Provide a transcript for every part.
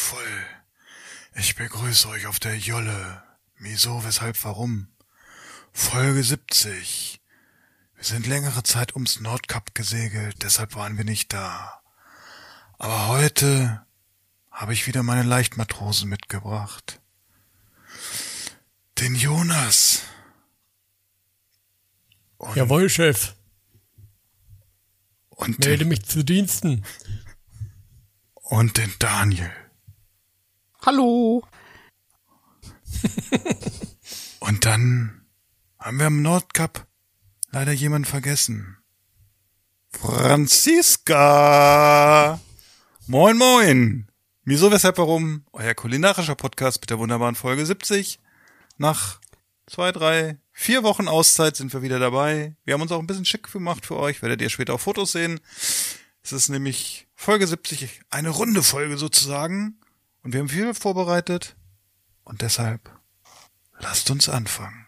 Sternagelvoll. Ich begrüße euch auf der Jolle. Wieso, weshalb, warum? Folge 70. Wir sind längere Zeit ums Nordkap gesegelt, deshalb waren wir nicht da. Aber heute habe ich wieder meine Leichtmatrosen mitgebracht. Den Jonas. Und Jawohl, Chef. Und Melde mich zu Diensten. Und den Daniel. Hallo. Und dann haben wir am Nordkap leider jemanden vergessen. Franziska! Moin, moin! Wieso, weshalb, warum? Euer kulinarischer Podcast mit der wunderbaren Folge 70. Nach zwei, drei, vier Wochen Auszeit sind wir wieder dabei. Wir haben uns auch ein bisschen schick gemacht für euch, werdet ihr später auf Fotos sehen. Es ist nämlich Folge 70, eine runde Folge sozusagen. Und wir haben viel vorbereitet. Und deshalb lasst uns anfangen.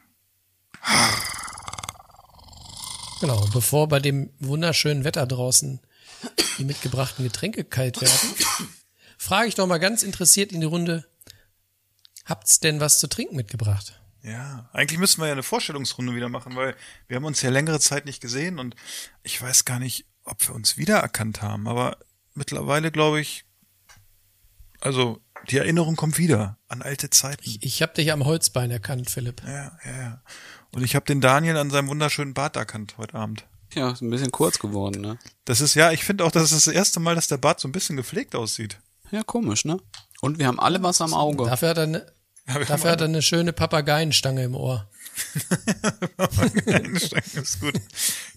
Genau, bevor bei dem wunderschönen Wetter draußen die mitgebrachten Getränke kalt werden, frage ich doch mal ganz interessiert in die Runde, habt's denn was zu trinken mitgebracht? Ja, eigentlich müssten wir ja eine Vorstellungsrunde wieder machen, weil wir haben uns ja längere Zeit nicht gesehen und ich weiß gar nicht, ob wir uns wiedererkannt haben, aber mittlerweile glaube ich, also die Erinnerung kommt wieder an alte Zeiten. Ich, ich habe dich am Holzbein erkannt, Philipp. Ja, ja, ja. Und ich habe den Daniel an seinem wunderschönen Bart erkannt heute Abend. Ja, ist ein bisschen kurz geworden, ne? Das ist ja, ich finde auch, das ist das erste Mal, dass der Bart so ein bisschen gepflegt aussieht. Ja, komisch, ne? Und wir haben alle was am Auge. Dafür hat er eine, ja, dafür hat er eine schöne Papageienstange im Ohr. Papageienstange ist gut.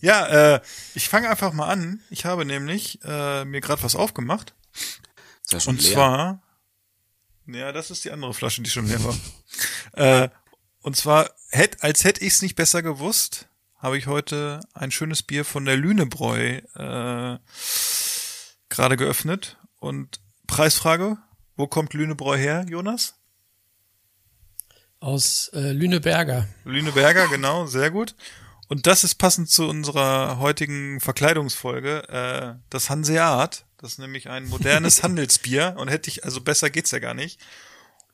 Ja, äh, ich fange einfach mal an. Ich habe nämlich äh, mir gerade was aufgemacht. Ist ja schon Und leer. zwar, ja, das ist die andere Flasche, die schon leer war. äh, und zwar, hätt, als hätte ich es nicht besser gewusst, habe ich heute ein schönes Bier von der Lünebräu äh, gerade geöffnet. Und Preisfrage, wo kommt Lünebräu her, Jonas? Aus äh, Lüneberger. Lüneberger, genau, sehr gut. Und das ist passend zu unserer heutigen Verkleidungsfolge, äh, das Hanseat. Das ist nämlich ein modernes Handelsbier und hätte ich, also besser geht's ja gar nicht.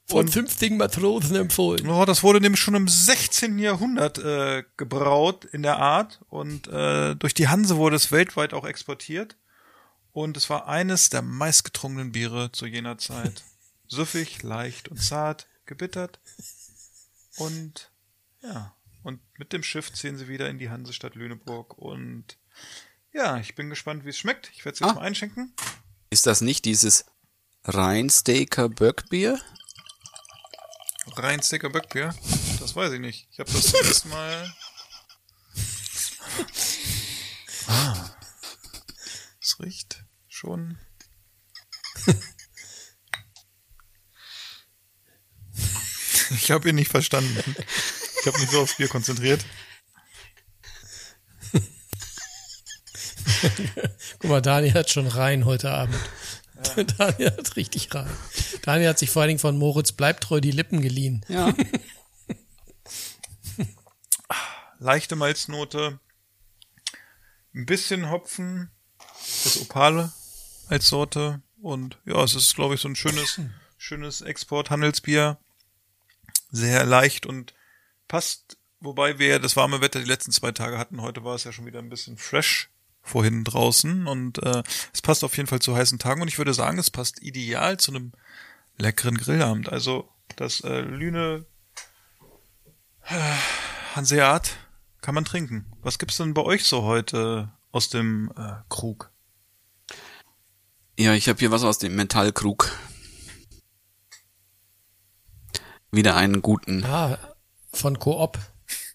Von fünftigen Matrosen empfohlen. Oh, das wurde nämlich schon im 16. Jahrhundert äh, gebraut in der Art und äh, durch die Hanse wurde es weltweit auch exportiert. Und es war eines der meistgetrunkenen Biere zu jener Zeit. Süffig, leicht und zart, gebittert. Und ja, und mit dem Schiff ziehen sie wieder in die Hansestadt Lüneburg. Und ja, ich bin gespannt, wie es schmeckt. Ich werde es jetzt Ah. mal einschenken. Ist das nicht dieses Rheinstaker Böckbier? Rheinstecker Böckbier? Das weiß ich nicht. Ich habe das ersten Mal. Ah. Es riecht schon. Ich habe ihn nicht verstanden. Ich habe mich so aufs Bier konzentriert. Guck mal, Daniel hat schon rein heute Abend. Daniel hat richtig rein. Daniel hat sich vor allen Dingen von Moritz Bleibtreu die Lippen geliehen. Ja. Leichte Malznote. Ein bisschen Hopfen. Das Opale als Sorte. Und ja, es ist, glaube ich, so ein schönes, schönes Export-Handelsbier. Sehr leicht und passt, wobei wir ja das warme Wetter die letzten zwei Tage hatten. Heute war es ja schon wieder ein bisschen fresh vorhin draußen und äh, es passt auf jeden Fall zu heißen Tagen und ich würde sagen, es passt ideal zu einem leckeren Grillabend. Also das äh, Lüne äh, Hanseat kann man trinken. Was gibt's denn bei euch so heute aus dem äh, Krug? Ja, ich habe hier was aus dem Metallkrug. wieder einen guten Ah, von Coop.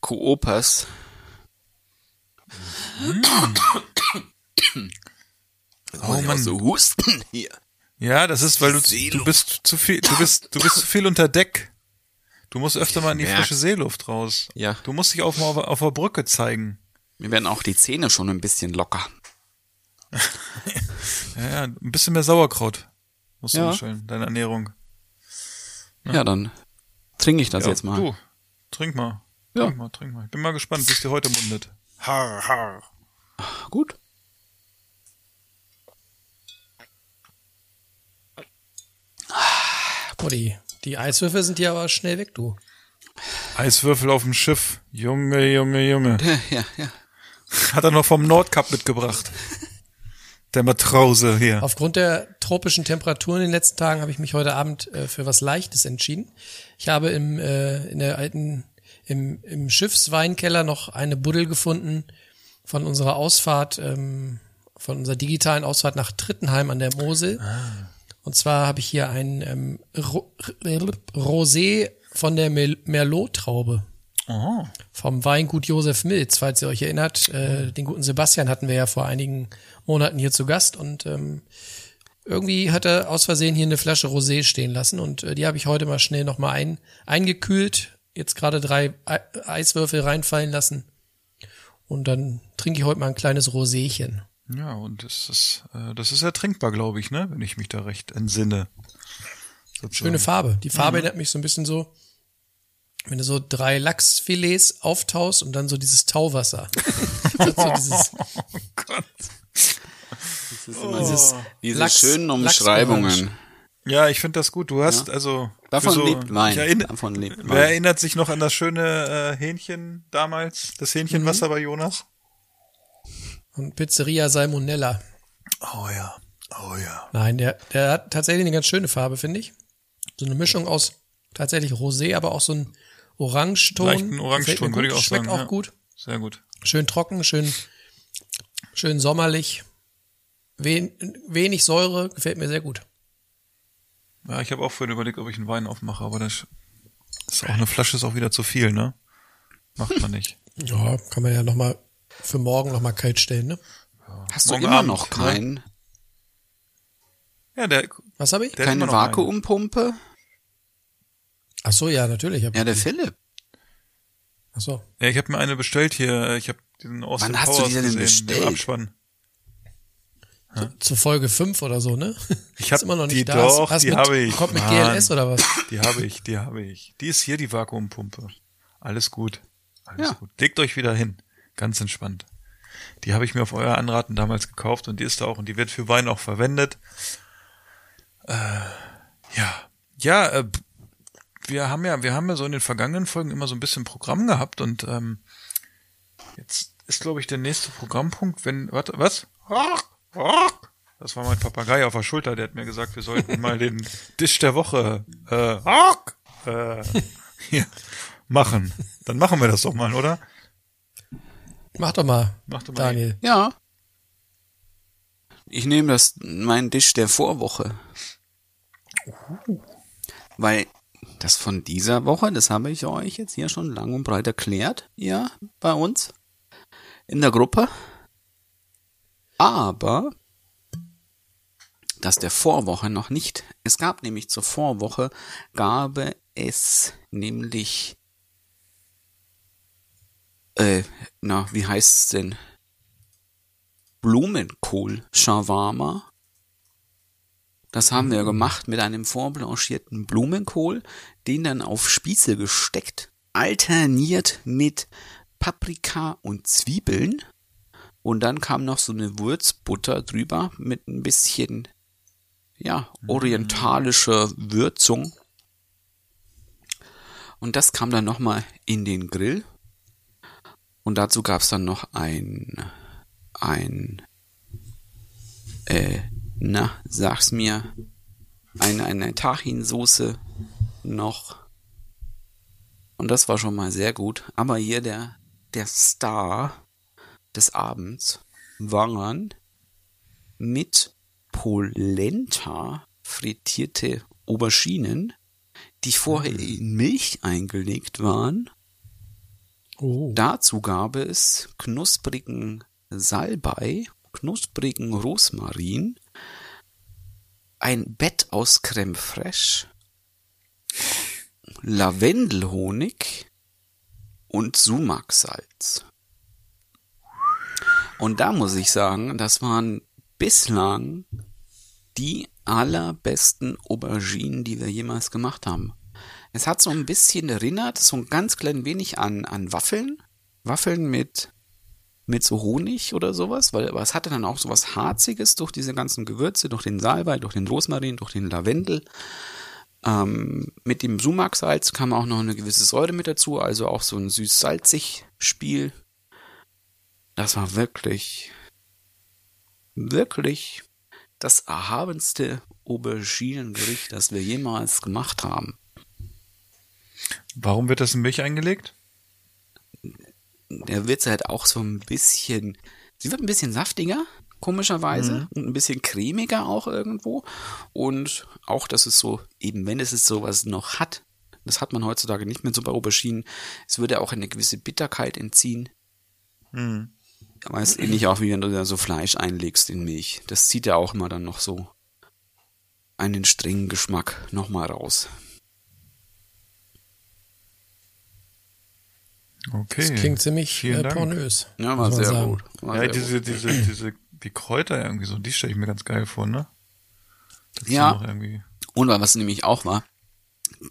Koopas. Oh Mann. so husten hier. Ja, das ist, weil du, du bist zu viel, du bist, du bist zu viel unter Deck. Du musst öfter mal in die Ja. frische Seeluft raus. Ja. Du musst dich auf, auf, auf der Brücke zeigen. Mir werden auch die Zähne schon ein bisschen locker. Ja, ja, ein bisschen mehr Sauerkraut. Musst du Ja. umstellen, deine Ernährung. Ja, dann trinke ich das ja, jetzt mal. Du, trink mal. Ja. Trink mal, trink mal. Ich bin mal gespannt, wie es dir heute mundet. Har, har. Gut. Oh, die, die Eiswürfel sind hier aber schnell weg, du. Eiswürfel auf dem Schiff. Junge, Junge, Junge. Ja, ja. Hat er noch vom Nordkap mitgebracht. Der Matrose hier. Aufgrund der tropischen Temperaturen in den letzten Tagen habe ich mich heute Abend äh, für was Leichtes entschieden. Ich habe im, äh, in der alten, im, im Schiffsweinkeller noch eine Buddel gefunden von unserer Ausfahrt, ähm, von unserer digitalen Ausfahrt nach Trittenheim an der Mosel. Und zwar habe ich hier ein ähm, Ro Rosé von der Mel- Merlot-Traube. Oh. Vom Weingut Josef Milz, falls ihr euch erinnert. Äh, den guten Sebastian hatten wir ja vor einigen Monaten hier zu Gast und ähm, irgendwie hat er aus Versehen hier eine Flasche Rosé stehen lassen und äh, die habe ich heute mal schnell nochmal ein, eingekühlt, jetzt gerade drei Ei Eiswürfel reinfallen lassen und dann trinke ich heute mal ein kleines Roséchen. Ja, und das ist, äh, das ist ja trinkbar, glaube ich, ne? Wenn ich mich da recht entsinne. Sozusagen. Schöne Farbe. Die Farbe erinnert mich so ein bisschen so, wenn du so drei Lachsfilets auftaust und dann so dieses Tauwasser. So dieses. Das ist immer dieses, diese Lachs- schönen. Umschreibungen. Ja, ich finde das gut. Du hast Ja. also Davon so, lebt erinner, Davon lebt wer Wein. erinnert sich noch an das schöne äh, Hähnchen damals? Das Hähnchenwasser bei Jonas? und Pizzeria Salmonella. Oh ja. Oh ja. Nein, der, der hat tatsächlich eine ganz schöne Farbe, finde ich. So eine Mischung aus tatsächlich Rosé, aber auch so ein Orangeton. Leichten Orangeton, gut, würde ich auch Schmeckt sagen. auch ja. gut. Sehr gut. Schön trocken, schön, schön sommerlich. Wen, wenig Säure, gefällt mir sehr gut. Ja, ich habe auch vorhin überlegt, ob ich einen Wein aufmache, aber das ist auch eine Flasche ist auch wieder zu viel, ne? Macht man nicht. Ja, kann man ja noch mal für morgen noch mal kalt stellen, ne? Hast du Morgen immer Abend, noch ne? keinen? Ja, der, Was habe ich? der Keine. Vakuumpumpe? Ach so, ja, natürlich. Ja, ich der die. Ach Ach so. Ja, ich habe mir eine bestellt hier. Ich habe diesen Austin Wann hast du die denn gesehen, bestellt? Den Abspann. Zu Folge 5 oder so, ne? Ich hab Ist immer noch nicht die da. doch, Hast die habe ich. Kommt mit Mann. GLS oder was? Die habe ich, die habe ich. Die ist hier die Vakuumpumpe. Alles gut. Alles Ja. gut. Legt euch wieder hin. Ganz entspannt. Die habe ich mir auf euer Anraten damals gekauft und die ist da auch und die wird für Wein auch verwendet. Äh, ja. Ja, äh, wir haben ja, wir haben ja so in den vergangenen Folgen immer so ein bisschen Programm gehabt und ähm, jetzt ist, glaube ich, der nächste Programmpunkt, wenn, warte, was? Das war mein Papagei auf der Schulter, der hat mir gesagt, wir sollten mal den Tisch der Woche äh, äh, hier machen. Dann machen wir das doch mal, oder? Mach doch mal, Mach doch mal. Daniel. Ja. Ich nehme das, meinen Tisch der Vorwoche. Weil das von dieser Woche, das habe ich euch jetzt hier schon lang und breit erklärt, ja, bei uns in der Gruppe. Aber das der Vorwoche noch nicht. Es gab nämlich zur Vorwoche, gab es nämlich, äh, na, wie heißt's denn? Blumenkohl-Shawarma. Das haben wir gemacht mit einem vorblanchierten Blumenkohl, den dann auf Spieße gesteckt, alterniert mit Paprika und Zwiebeln. Und dann kam noch so eine Würzbutter drüber mit ein bisschen, ja, orientalischer Würzung. Und das kam dann nochmal in den Grill. Und dazu gab's dann noch ein, ein, äh, na, sag's mir, eine, eine Tahinsoße noch. Und das war schon mal sehr gut. Aber hier der, der Star des Abends waren mit Polenta frittierte Auberginen, die vorher in Milch eingelegt waren. Oh. Dazu gab es knusprigen Salbei, knusprigen Rosmarin, ein Bett aus Creme fraiche, Lavendelhonig und Sumaksalz. Und da muss ich sagen, das waren bislang die allerbesten Auberginen, die wir jemals gemacht haben. Es hat so ein bisschen erinnert, so ein ganz klein wenig an, an Waffeln. Waffeln mit, mit so Honig oder sowas, weil aber es hatte dann auch sowas Harziges durch diese ganzen Gewürze, durch den Salbei, durch den Rosmarin, durch den Lavendel. Ähm, mit dem Sumaksalz kam auch noch eine gewisse Säure mit dazu, also auch so ein süß-salzig Spiel. Das war wirklich, wirklich das erhabenste Auberginengericht, das wir jemals gemacht haben. Warum wird das in Milch eingelegt? Der wird halt auch so ein bisschen, sie wird ein bisschen saftiger, komischerweise, und ein bisschen cremiger auch irgendwo. Und auch, dass es so, eben wenn es es sowas noch hat, das hat man heutzutage nicht mehr so bei Auberginen, es würde auch eine gewisse Bitterkeit entziehen. Aber es ist ähnlich auch, wie wenn du da so Fleisch einlegst in Milch. Das zieht ja auch immer dann noch so einen strengen Geschmack nochmal raus. Okay. Das klingt ziemlich äh, pornös. Ja, war sehr sagen. gut. War Ja, sehr diese, gut. diese, diese, die Kräuter irgendwie so, die stelle ich mir ganz geil vor, ne? Dazu Ja. Und was nämlich auch war,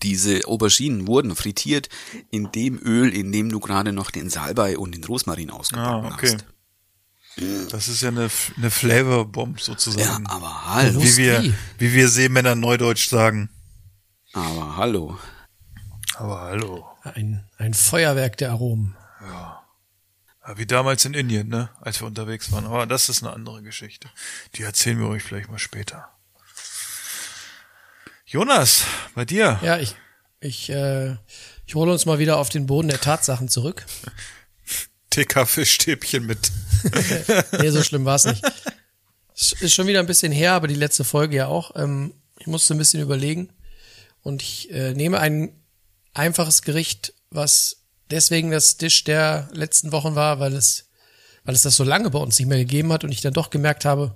diese Auberginen wurden frittiert in dem Öl, in dem du gerade noch den Salbei und den Rosmarin ausgebacken Ah, okay. hast. Das ist ja eine, eine Flavor-Bomb Ja, sozusagen. aber hallo. wie wir, wie wir Seemänner Neudeutsch sagen. Aber hallo. Aber hallo. Ein, ein Feuerwerk der Aromen. Ja, Wie damals in Indien, ne? Als wir unterwegs waren. Aber das ist eine andere Geschichte. Die erzählen wir euch vielleicht mal später. Jonas, bei dir? Ja, ich, ich, äh, ich hole uns mal wieder auf den Boden der Tatsachen zurück. TK-Fischstäbchen mit. Nee, so schlimm nicht. Es Ist schon wieder ein bisschen her, aber die letzte Folge ja auch. Ähm, ich musste ein bisschen überlegen. Und ich äh, nehme ein einfaches Gericht, was deswegen das Tisch der letzten Wochen war, weil es, weil es das so lange bei uns nicht mehr gegeben hat und ich dann doch gemerkt habe,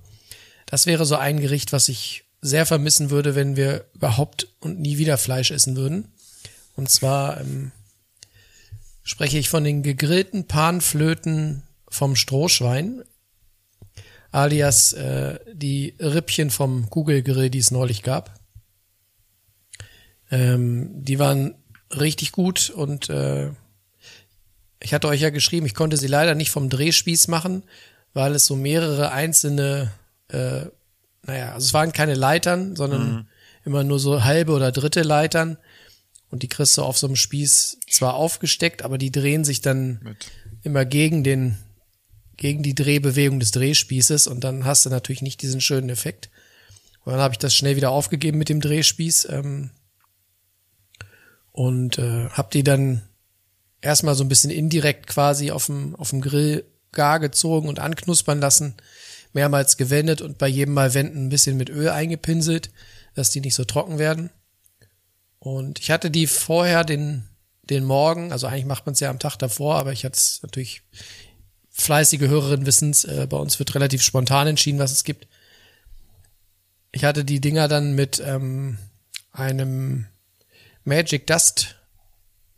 das wäre so ein Gericht, was ich sehr vermissen würde, wenn wir überhaupt und nie wieder Fleisch essen würden. Und zwar ähm, spreche ich von den gegrillten Panflöten vom Strohschwein, alias äh, die Rippchen vom Kugelgrill, die es neulich gab. Ähm, die waren richtig gut und äh, ich hatte euch ja geschrieben, ich konnte sie leider nicht vom Drehspieß machen, weil es so mehrere einzelne, äh, naja, also es waren keine Leitern, sondern immer nur so halbe oder dritte Leitern. Und die kriegst du auf so einem Spieß zwar aufgesteckt, aber die drehen sich dann Mit. immer gegen den, gegen die Drehbewegung des Drehspießes und dann hast du natürlich nicht diesen schönen Effekt. Und dann habe ich das schnell wieder aufgegeben mit dem Drehspieß ähm, und äh, habe die dann erstmal so ein bisschen indirekt quasi auf dem, auf dem Grill gar gezogen und anknuspern lassen, mehrmals gewendet und bei jedem Mal wenden ein bisschen mit Öl eingepinselt, dass die nicht so trocken werden. Und ich hatte die vorher den, den Morgen, also eigentlich macht man es ja am Tag davor, aber ich hatte es natürlich fleißige Hörerinnen wissens, äh, bei uns wird relativ spontan entschieden, was es gibt. Ich hatte die Dinger dann mit ähm, einem Magic Dust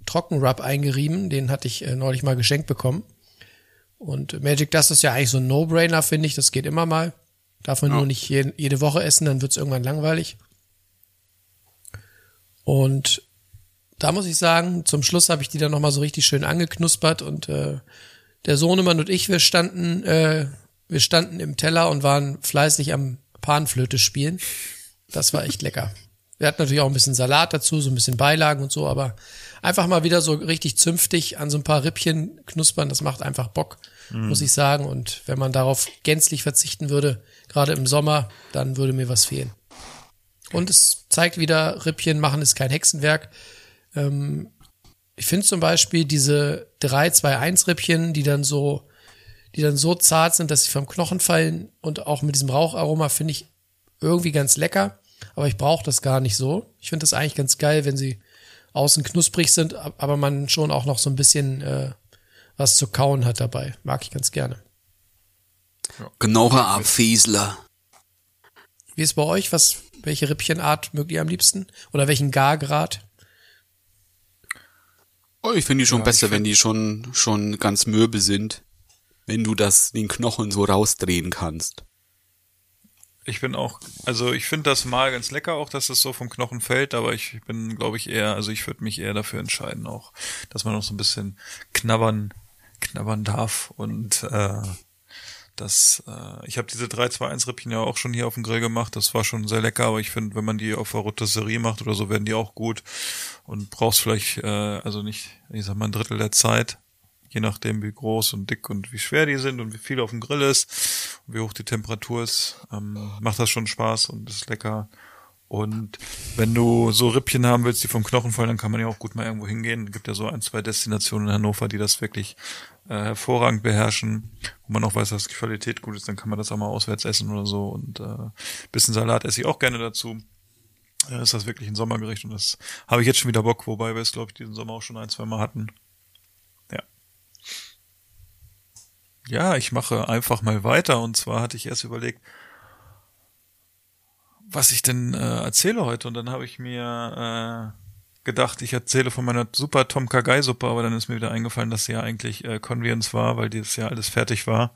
Trockenrub eingerieben, den hatte ich äh, neulich mal geschenkt bekommen. Und Magic Dust ist ja eigentlich so ein No-Brainer, finde ich, das geht immer mal. Darf man nur nicht je, jede Woche essen, dann wird's irgendwann langweilig. Und da muss ich sagen, zum Schluss habe ich die dann nochmal so richtig schön angeknuspert und äh, der Sohnemann und ich, wir standen, äh, wir standen im Teller und waren fleißig am Panflöte spielen. Das war echt lecker. Wir hatten natürlich auch ein bisschen Salat dazu, so ein bisschen Beilagen und so, aber einfach mal wieder so richtig zünftig an so ein paar Rippchen knuspern, das macht einfach Bock, muss ich sagen. Und wenn man darauf gänzlich verzichten würde, gerade im Sommer, dann würde mir was fehlen. Und es zeigt wieder, Rippchen machen ist kein Hexenwerk. Ähm, ich finde zum Beispiel diese 3-2-1-Rippchen, die dann so, die dann so zart sind, dass sie vom Knochen fallen und auch mit diesem Raucharoma finde ich irgendwie ganz lecker. Aber ich brauche das gar nicht so. Ich finde das eigentlich ganz geil, wenn sie außen knusprig sind, ab- aber man schon auch noch so ein bisschen äh, was zu kauen hat dabei. Mag ich ganz gerne. Genauer Abfiesler. Wie ist bei euch? Was, welche Rippchenart mögt ihr am liebsten? Oder welchen Gargrad? Oh, ich finde die schon Ja, besser, wenn die schon, schon ganz mürbe sind. Wenn du das, den Knochen so rausdrehen kannst. Ich bin auch, also ich finde das mal ganz lecker auch, dass es so vom Knochen fällt, aber ich bin, glaube ich, eher, also ich würde mich eher dafür entscheiden auch, dass man noch so ein bisschen knabbern, knabbern darf und äh, das, äh, ich habe diese 3-2-1 Rippchen ja auch schon hier auf dem Grill gemacht, das war schon sehr lecker, aber ich finde, wenn man die auf der Rotisserie macht oder so, werden die auch gut und brauchst vielleicht, äh, also nicht, ich sag mal ein Drittel der Zeit, je nachdem wie groß und dick und wie schwer die sind und wie viel auf dem Grill ist und wie hoch die Temperatur ist, ähm, macht das schon Spaß und ist lecker. Und wenn du so Rippchen haben willst, die vom Knochen fallen, dann kann man ja auch gut mal irgendwo hingehen. Es gibt ja so ein, zwei Destinationen in Hannover, die das wirklich äh, hervorragend beherrschen, wo man auch weiß, dass die Qualität gut ist, dann kann man das auch mal auswärts essen oder so. Und äh, bisschen Salat esse ich auch gerne dazu. Äh, ist das wirklich ein Sommergericht und das habe ich jetzt schon wieder Bock, wobei wir es, glaube ich, diesen Sommer auch schon ein, zwei Mal hatten. Ja. Ja, ich mache einfach mal weiter. Und zwar hatte ich erst überlegt, was ich denn äh, erzähle heute. Und dann habe ich mir äh, gedacht, ich erzähle von meiner super Tom Kagai Suppe, aber dann ist mir wieder eingefallen, dass sie ja eigentlich äh, Convenience war, weil dieses Jahr alles fertig war.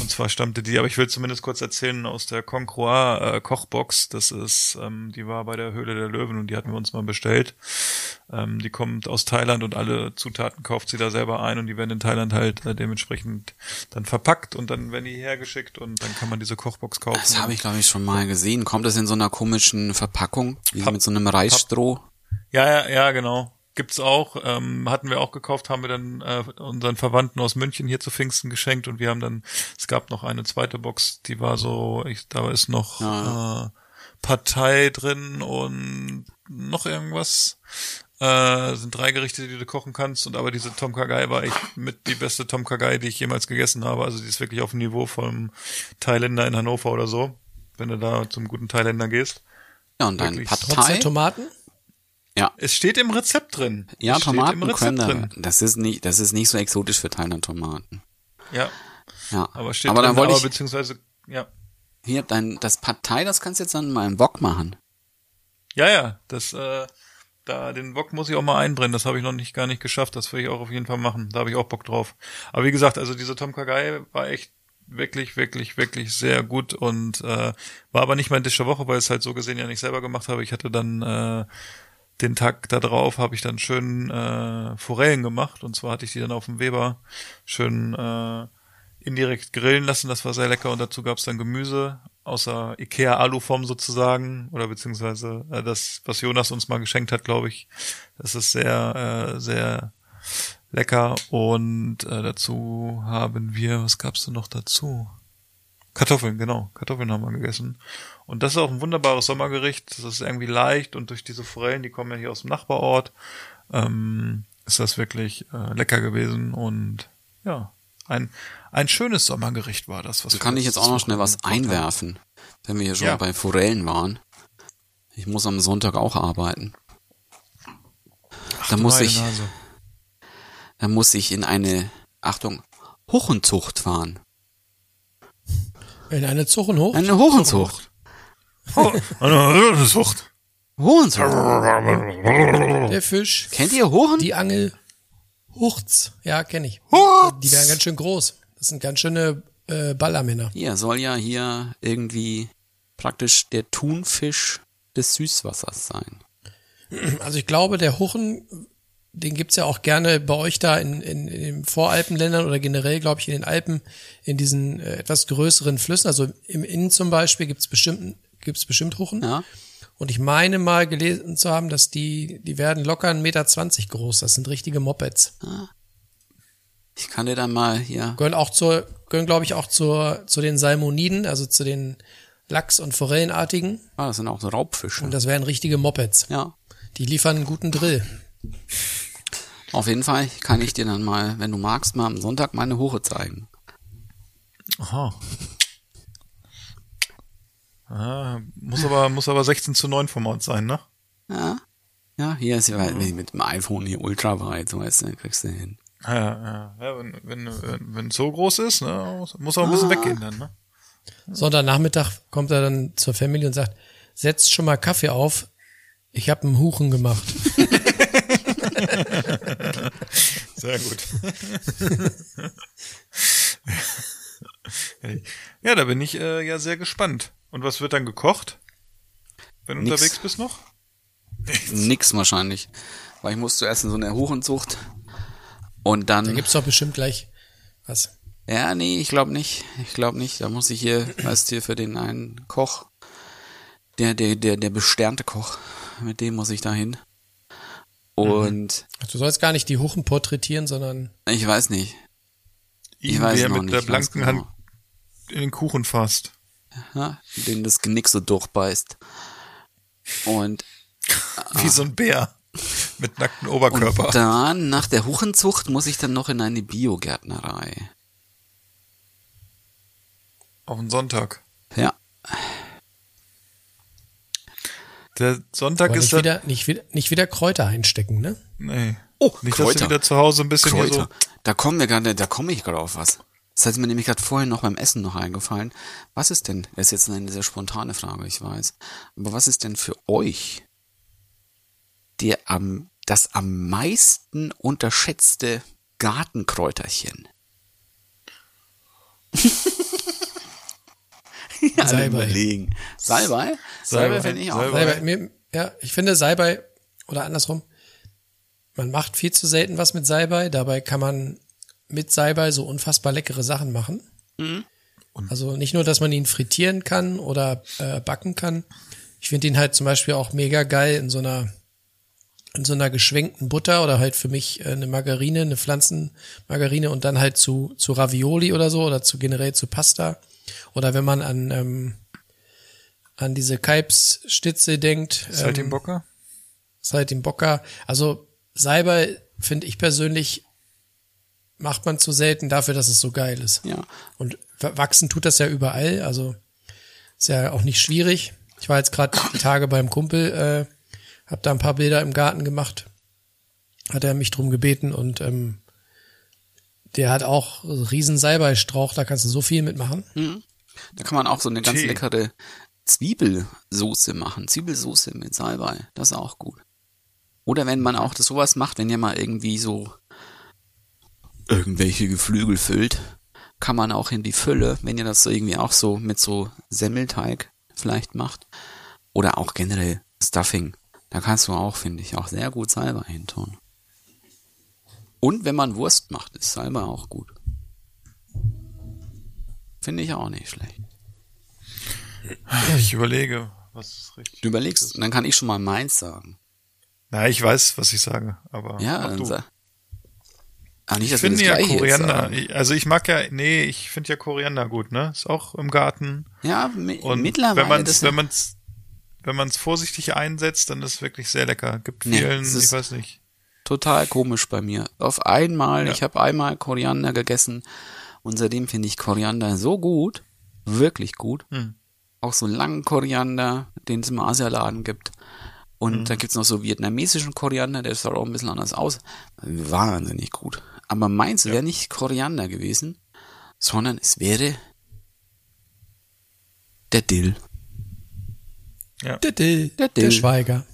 Und zwar stammte die, aber ich will zumindest kurz erzählen, aus der Concroix äh, Kochbox. Das ist, ähm, die war bei der Höhle der Löwen und die hatten wir uns mal bestellt. Ähm, die kommt aus Thailand und alle Zutaten kauft sie da selber ein und die werden in Thailand halt äh, dementsprechend dann verpackt und dann werden die hergeschickt und dann kann man diese Kochbox kaufen. Das habe ich, glaube ich, schon mal gesehen. Kommt das in so einer komischen Verpackung? Wie Papp- mit so einem Reisstroh? Ja, ja, ja, genau. Gibt's auch. Ähm, hatten wir auch gekauft, haben wir dann äh, unseren Verwandten aus München hier zu Pfingsten geschenkt und wir haben dann, es gab noch eine zweite Box, die war so, ich, da ist noch Ja. äh, Partei drin und noch irgendwas. Äh, sind drei Gerichte, die du kochen kannst und aber diese Tom Kagai war echt mit die beste Tom Kagai, die ich jemals gegessen habe. Also die ist wirklich auf dem Niveau vom Thailänder in Hannover oder so, wenn du da zum guten Thailänder gehst. Ja, und dann. Trotz Partei. Tomaten? Es steht im Rezept drin. Ja, es Tomaten da. Das ist nicht, das ist nicht so exotisch für Thailand Tomaten. Ja, Ja. aber steht aber drin, dann wollte ich, beziehungsweise, ja. hier, dein, das Partei, das kannst du jetzt dann mal im Wok machen. Ja, ja, das, äh, da, den Wok muss ich auch mal einbrennen, das habe ich noch nicht gar nicht geschafft, das will ich auch auf jeden Fall machen, da habe ich auch Bock drauf. Aber wie gesagt, also diese Tom Kagai war echt wirklich, wirklich, wirklich sehr gut und äh, war aber nicht mein Tisch der Woche, weil ich es halt so gesehen ja nicht selber gemacht habe. Ich hatte dann äh, den Tag da drauf habe ich dann schön äh, Forellen gemacht. Und zwar hatte ich die dann auf dem Weber schön äh, indirekt grillen lassen, das war sehr lecker. Und dazu gab es dann Gemüse außer Ikea Aluform sozusagen. Oder beziehungsweise äh, das, was Jonas uns mal geschenkt hat, glaube ich. Das ist sehr, äh, sehr lecker. Und äh, dazu haben wir, was gab's denn noch dazu? Kartoffeln, genau. Kartoffeln haben wir gegessen. Und das ist auch ein wunderbares Sommergericht. Das ist irgendwie leicht und durch diese Forellen, die kommen ja hier aus dem Nachbarort, ähm, ist das wirklich äh, lecker gewesen und ja, ein, ein schönes Sommergericht war das. Was Da kann ich jetzt auch noch schnell was einwerfen, wenn wir hier schon Ja. bei Forellen waren. Ich muss am Sonntag auch arbeiten. Da muss ich, Nase. da muss ich in eine, Achtung, Huchenzucht fahren. In eine Zucht und hoch? Eine Huchenzucht. Oh, eine Sucht. Huchenzucht. Der Fisch, Kennt ihr Huchen? die Angel, Huchts. Ja, kenne ich. Die werden ganz schön groß. Das sind ganz schöne äh, Ballermänner. Hier soll ja hier irgendwie praktisch der Thunfisch des Süßwassers sein. Also ich glaube, der Huchen, den gibt's ja auch gerne bei euch da in, in, in den Voralpenländern oder generell, glaube ich, in den Alpen, in diesen äh, etwas größeren Flüssen. Also im Inn zum Beispiel gibt's bestimmt, gibt's bestimmt Huchen. Ja. Und ich meine mal gelesen zu haben, dass die, die werden locker 1,20 Meter groß. Das sind richtige Mopeds. Ich kann dir dann mal hier. Gehören auch zur, gehören, glaube ich, auch zur, zu den Salmoniden, also zu den Lachs- und Forellenartigen. Ah, das sind auch so Raubfische. Und das wären richtige Mopeds. Ja. Die liefern einen guten Drill. Auf jeden Fall kann ich dir dann mal, wenn du magst, mal am Sonntag meine Hure zeigen. Aha. Ah, muss aber, muss aber 16 zu 9 Format sein, ne? Ja. Ja, hier ist ja mit dem iPhone hier ultra weit, so weißt du, kriegst du hin. Ja, ja, ja wenn, wenn, wenn, so groß ist, ne, muss auch ein bisschen weggehen dann, ne? Sonntagnachmittag kommt er dann zur Family und sagt, setzt schon mal Kaffee auf. Ich habe einen Huchen gemacht. Sehr gut. ja, da bin ich äh, ja sehr gespannt. Und was wird dann gekocht? Wenn du Nix. unterwegs bist noch? Nix wahrscheinlich. Weil ich muss zuerst in so eine Huchenzucht und dann. Da gibt's doch bestimmt gleich was. Ja, nee, ich glaube nicht. Ich glaube nicht. Da muss ich hier, weißt du, hier für den einen Koch, der, der, der, der besternte Koch, mit dem muss ich da hin. Und Du sollst gar nicht die Huchen porträtieren, sondern ich weiß nicht. Ich Ihn, weiß der noch mit nicht. der blanken genau. Hand in den Kuchen fasst. Den das Genick so durchbeißt. Und, Wie so ein Bär. Mit nacktem Oberkörper. und dann, nach der Huchenzucht, muss ich dann noch in eine Biogärtnerei. Auf den Sonntag. Ja. Der Sonntag aber ist nicht wieder, nicht wieder, nicht wieder Kräuter einstecken, ne? Nee. Oh, Nicht, dass Kräuter. du wieder zu Hause ein bisschen Kräuter. so. Da kommen wir gerade, da komme ich gerade auf was. Das hat mir nämlich gerade vorhin noch beim Essen noch eingefallen. Was ist denn, das ist jetzt eine sehr spontane Frage, ich weiß, aber was ist denn für euch der am, das am meisten unterschätzte Gartenkräuterchen? Salbei. überlegen. Salbei? Salbei finde ich auch. Salbei. Salbei, mir, ja, ich finde Salbei, oder andersrum, man macht viel zu selten was mit Salbei, dabei kann man mit Salbei so unfassbar leckere Sachen machen. Also nicht nur, dass man ihn frittieren kann oder äh, backen kann. Ich finde ihn halt zum Beispiel auch mega geil in so einer in so einer geschwenkten Butter oder halt für mich äh, eine Margarine, eine Pflanzenmargarine und dann halt zu zu Ravioli oder so oder zu generell zu Pasta oder wenn man an ähm, an diese Kalbsstitze denkt, Seid ihr ähm, Bocker? seit dem Bocker. Also Salbei finde ich persönlich macht man zu selten dafür, dass es so geil ist. Ja. Und wachsen tut das ja überall, also ist ja auch nicht schwierig. Ich war jetzt gerade die Tage beim Kumpel, äh, habe da ein paar Bilder im Garten gemacht. Hat er mich drum gebeten und ähm, der hat auch einen riesen Salbeistrauch, da kannst du so viel mitmachen. Da kann man auch so eine ganz Tee. leckere Zwiebelsoße machen. Zwiebelsoße mit Salbei. Das ist auch gut. Oder wenn man auch das sowas macht, wenn ihr mal irgendwie so irgendwelche Geflügel füllt, kann man auch in die Fülle, wenn ihr das so irgendwie auch so mit so Semmelteig vielleicht macht. Oder auch generell Stuffing. Da kannst du auch, finde ich, auch sehr gut Salbei hintun. Und wenn man Wurst macht, ist Salbei auch gut. Finde ich auch nicht schlecht. Ich überlege, was ist richtig. Du überlegst, und dann kann ich schon mal meins sagen. Na, ich weiß, was ich sage, aber Ja, dann du. sag. Ah, nicht, Ich dass finde ja Koriander. also ich mag ja, nee, ich finde ja Koriander gut, ne? Ist auch im Garten. Ja, Und mittlerweile. wenn man es, wenn man's, wenn man's vorsichtig einsetzt, dann ist es wirklich sehr lecker. Gibt Nee, vielen, es ist- ich weiß nicht. Total komisch bei mir. Auf einmal, Ja. ich habe einmal Koriander gegessen und seitdem finde ich Koriander so gut, wirklich gut. Hm. Auch so langen Koriander, den es im Asialaden gibt. Und Hm. da gibt's noch so vietnamesischen Koriander, der sieht auch ein bisschen anders aus. Wahnsinnig gut. Aber meins wäre nicht Koriander gewesen, sondern es wäre der Dill. Der Dill, Der der, Dill. Schweiger.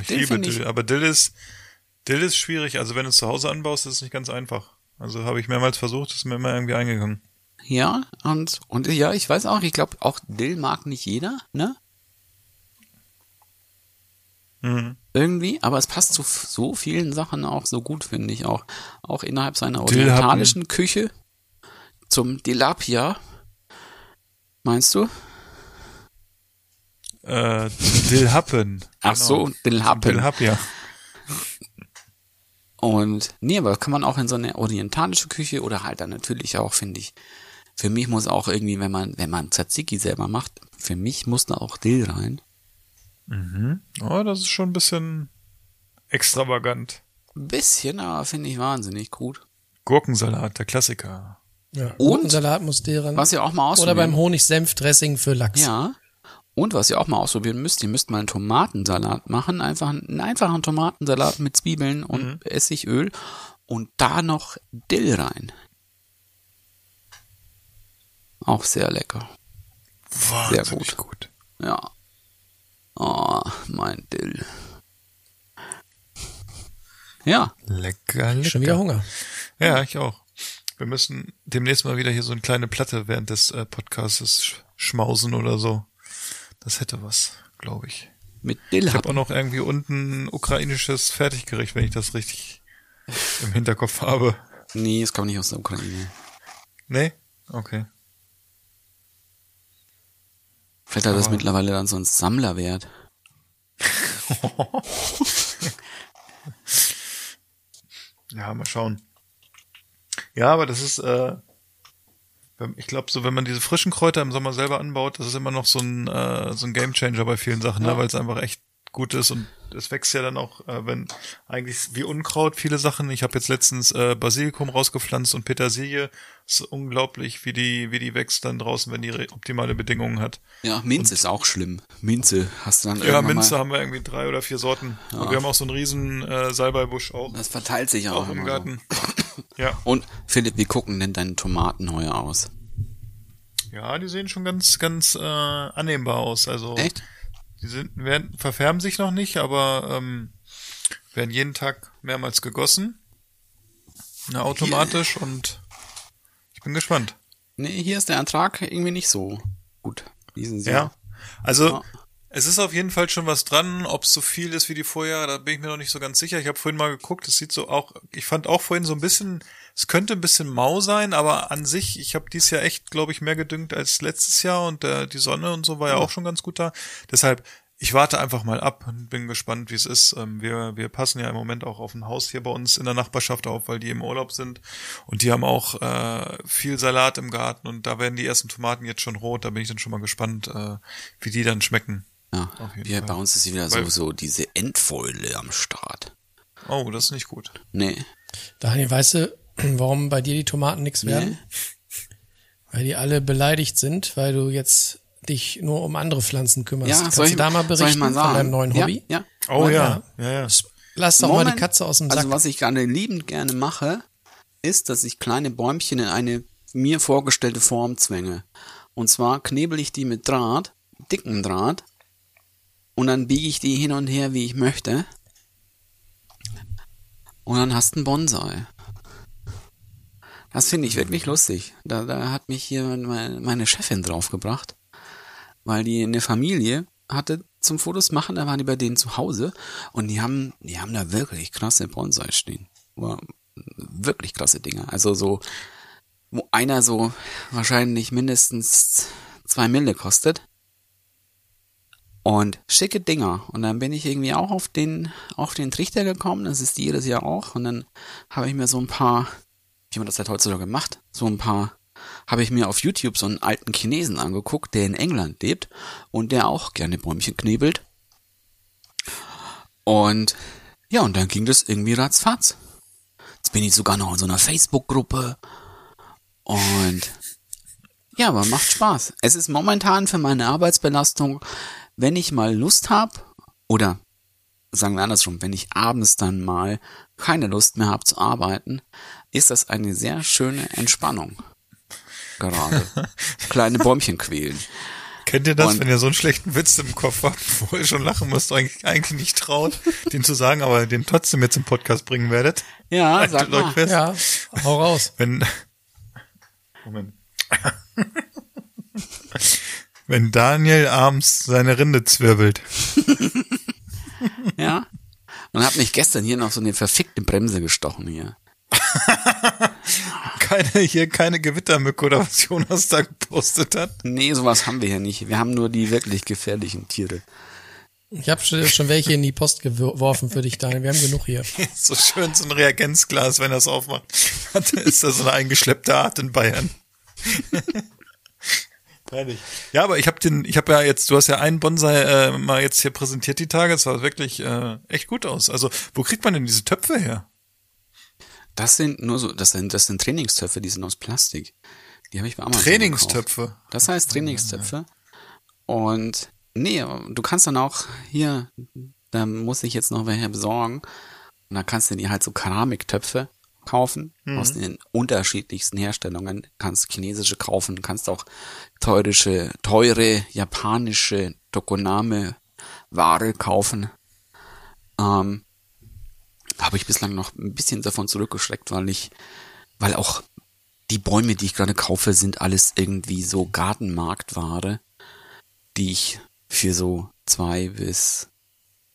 Ich Den liebe Dill, aber Dill ist, Dill ist schwierig. Also wenn du es zu Hause anbaust, ist es nicht ganz einfach. Also habe ich mehrmals versucht, ist mir immer irgendwie eingegangen. Ja, und, und ja, ich weiß auch, ich glaube, auch Dill mag nicht jeder, ne? Mhm. Irgendwie, aber es passt zu so vielen Sachen auch so gut, finde ich auch. Auch innerhalb seiner Dill orientalischen Küche zum Dilapia. Meinst du? Äh, Dillhappen. Ach so, Dillhappen. Dillhapja. Und nee, aber kann man auch in so eine orientalische Küche oder halt dann natürlich auch, finde ich. Für mich muss auch irgendwie, wenn man, wenn man Tzatziki selber macht, für mich muss da auch Dill rein. Oh, das ist schon ein bisschen extravagant. Ein bisschen, aber finde ich wahnsinnig gut. Gurkensalat, der Klassiker. Ja. Und? Gurkensalat muss der ran. Was ihr auch mal Oder ausprobieren. beim Honig-Senf-Dressing für Lachs. Ja. Und was ihr auch mal ausprobieren müsst, ihr müsst mal einen Tomatensalat machen. Einfach einen einfachen Tomatensalat mit Zwiebeln und Mhm. Essigöl und da noch Dill rein. Auch sehr lecker. Wahnsinnig gut. gut. Ja. Oh, mein Dill. Ja, Lecker, lecker. Schon wieder Hunger. Ja, ich auch. Wir müssen demnächst mal wieder hier so eine kleine Platte während des äh, Podcasts sch schmausen oder so. Das hätte was, glaube ich. mit Dill Ich hab habe auch noch irgendwie unten ukrainisches Fertiggericht, wenn ich das richtig im Hinterkopf habe. Nee, es kommt nicht aus der Ukraine. Nee? Okay. Vielleicht hat das Aber- mittlerweile dann so ein Sammlerwert. Ja, mal schauen. Ja, aber das ist, äh, ich glaube, so wenn man diese frischen Kräuter im Sommer selber anbaut, das ist immer noch so ein, äh, so ein Gamechanger bei vielen Sachen, ne? weil es einfach echt gut ist und es wächst ja dann auch, äh, wenn eigentlich wie Unkraut viele Sachen. Ich habe jetzt letztens äh, Basilikum rausgepflanzt und Petersilie. ist unglaublich, wie die, wie die wächst dann draußen, wenn die optimale Bedingungen hat. Ja, Minze ist auch schlimm. Minze hast du dann Ja, Minze mal. haben wir irgendwie drei oder vier Sorten. Und wir haben auch so einen riesen äh, Salbeibusch auch, Das verteilt sich auch, auch im Garten. Ja. Und Philipp, wie gucken denn deine Tomaten heuer aus? Ja, die sehen schon ganz, ganz äh, annehmbar aus. Also Echt? die sind, werden, verfärben sich noch nicht, aber ähm, werden jeden Tag mehrmals gegossen. Na, automatisch und ich bin gespannt. Nee, hier ist der Ertrag irgendwie nicht so gut. Diesen Ja. Also Ja. Es ist auf jeden Fall schon was dran. Ob es so viel ist wie die Vorjahre, da bin ich mir noch nicht so ganz sicher. Ich habe vorhin mal geguckt, es sieht so auch, ich fand auch vorhin so ein bisschen, es könnte ein bisschen mau sein, aber an sich, ich habe dieses Jahr echt, glaube ich, mehr gedüngt als letztes Jahr und äh, die Sonne und so war ja auch schon ganz gut da. Deshalb, ich warte einfach mal ab und bin gespannt, wie es ist. Ähm, wir, wir passen ja im Moment auch auf ein Haus hier bei uns in der Nachbarschaft auf, weil die im Urlaub sind und die haben auch äh, viel Salat im Garten und da werden die ersten Tomaten jetzt schon rot. Da bin ich dann schon mal gespannt, äh, wie die dann schmecken. Ja, Fall. bei uns ist wieder so, Weil- so diese Endfäule am Start. Oh, das ist nicht gut. Nee. Daniel, weißt du, warum bei dir die Tomaten nichts werden? Weil die alle beleidigt sind, weil du jetzt dich nur um andere Pflanzen kümmerst. Ja, Kannst soll du ich, da mal ich berichten mal von deinem neuen Hobby? Ja. Oh ja. ja, ja, ja. Lass doch mal Moment. die Katze aus dem Sack. Also was ich gerade liebend gerne mache, ist, dass ich kleine Bäumchen in eine mir vorgestellte Form zwänge. Und zwar knebel ich die mit Draht, dicken Draht, und dann biege ich die hin und her, wie ich möchte. Und dann hast du einen Bonsai. Das finde ich wirklich lustig. Da, da hat mich hier meine, Chefin draufgebracht, weil die eine Familie hatte zum Fotos machen, da waren die bei denen zu Hause und die haben, die haben da wirklich krasse Bonsai stehen. Wirklich krasse Dinger. Also so, wo einer so wahrscheinlich mindestens zwei Mille kostet. Und schicke Dinger. Und dann bin ich irgendwie auch auf den, auf den Trichter gekommen. Das ist jedes Jahr auch. Und dann habe ich mir so ein paar, wie man das halt heutzutage macht, so ein paar, habe ich mir auf YouTube so einen alten Chinesen angeguckt, der in England lebt und der auch gerne Bäumchen knebelt. Und ja, und dann ging das irgendwie ratzfatz. Jetzt bin ich sogar noch in so einer Facebook-Gruppe. Und ja, aber macht Spaß. Es ist momentan für meine Arbeitsbelastung, wenn ich mal Lust habe, oder sagen wir andersrum, wenn ich abends dann mal keine Lust mehr habe zu arbeiten, ist das eine sehr schöne Entspannung. Gerade. Kleine Bäumchen quälen. Kennt ihr das, Und- wenn ihr so einen schlechten Witz im Kopf habt, wo ihr schon lachen müsst, eigentlich, eigentlich nicht traut, den zu sagen, aber den trotzdem jetzt im Podcast bringen werdet? Ja, Haltet sag euch mal. fest. ja, hau raus. Wenn, Moment. Wenn Daniel abends seine Rinde zwirbelt. Ja. Und hab mich gestern hier noch so eine verfickte Bremse gestochen hier. Keine, hier keine Gewittermücke oder was Jonas da gepostet hat. Nee, sowas haben wir hier nicht. Wir haben nur die wirklich gefährlichen Tiere. Ich habe schon schon welche in die Post geworfen für dich, Daniel. Wir haben genug hier. So schön so ein Reagenzglas, wenn er es aufmacht. Ist da so eine eingeschleppte Art in Bayern. Herrlich. Ja, aber ich habe den, ich habe ja jetzt, du hast ja einen Bonsai äh, mal jetzt hier präsentiert die Tage. Es sah wirklich äh, echt gut aus. Also wo kriegt man denn diese Töpfe her? Das sind nur so, das sind, das sind Trainingstöpfe, die sind aus Plastik. Die habe ich bei Amazon Trainingstöpfe? Gekauft. Das heißt Trainingstöpfe. Und Nee, du kannst dann auch hier, da muss ich jetzt noch welche besorgen. Und da kannst du dir halt so Keramiktöpfe kaufen aus den unterschiedlichsten Herstellungen. Kannst chinesische kaufen, kannst auch teurische, teure japanische Tokoname Ware kaufen. Ähm, habe ich bislang noch ein bisschen davon zurückgeschreckt, weil ich, weil auch die Bäume, die ich gerade kaufe, sind alles irgendwie so Gartenmarktware, die ich für so zwei bis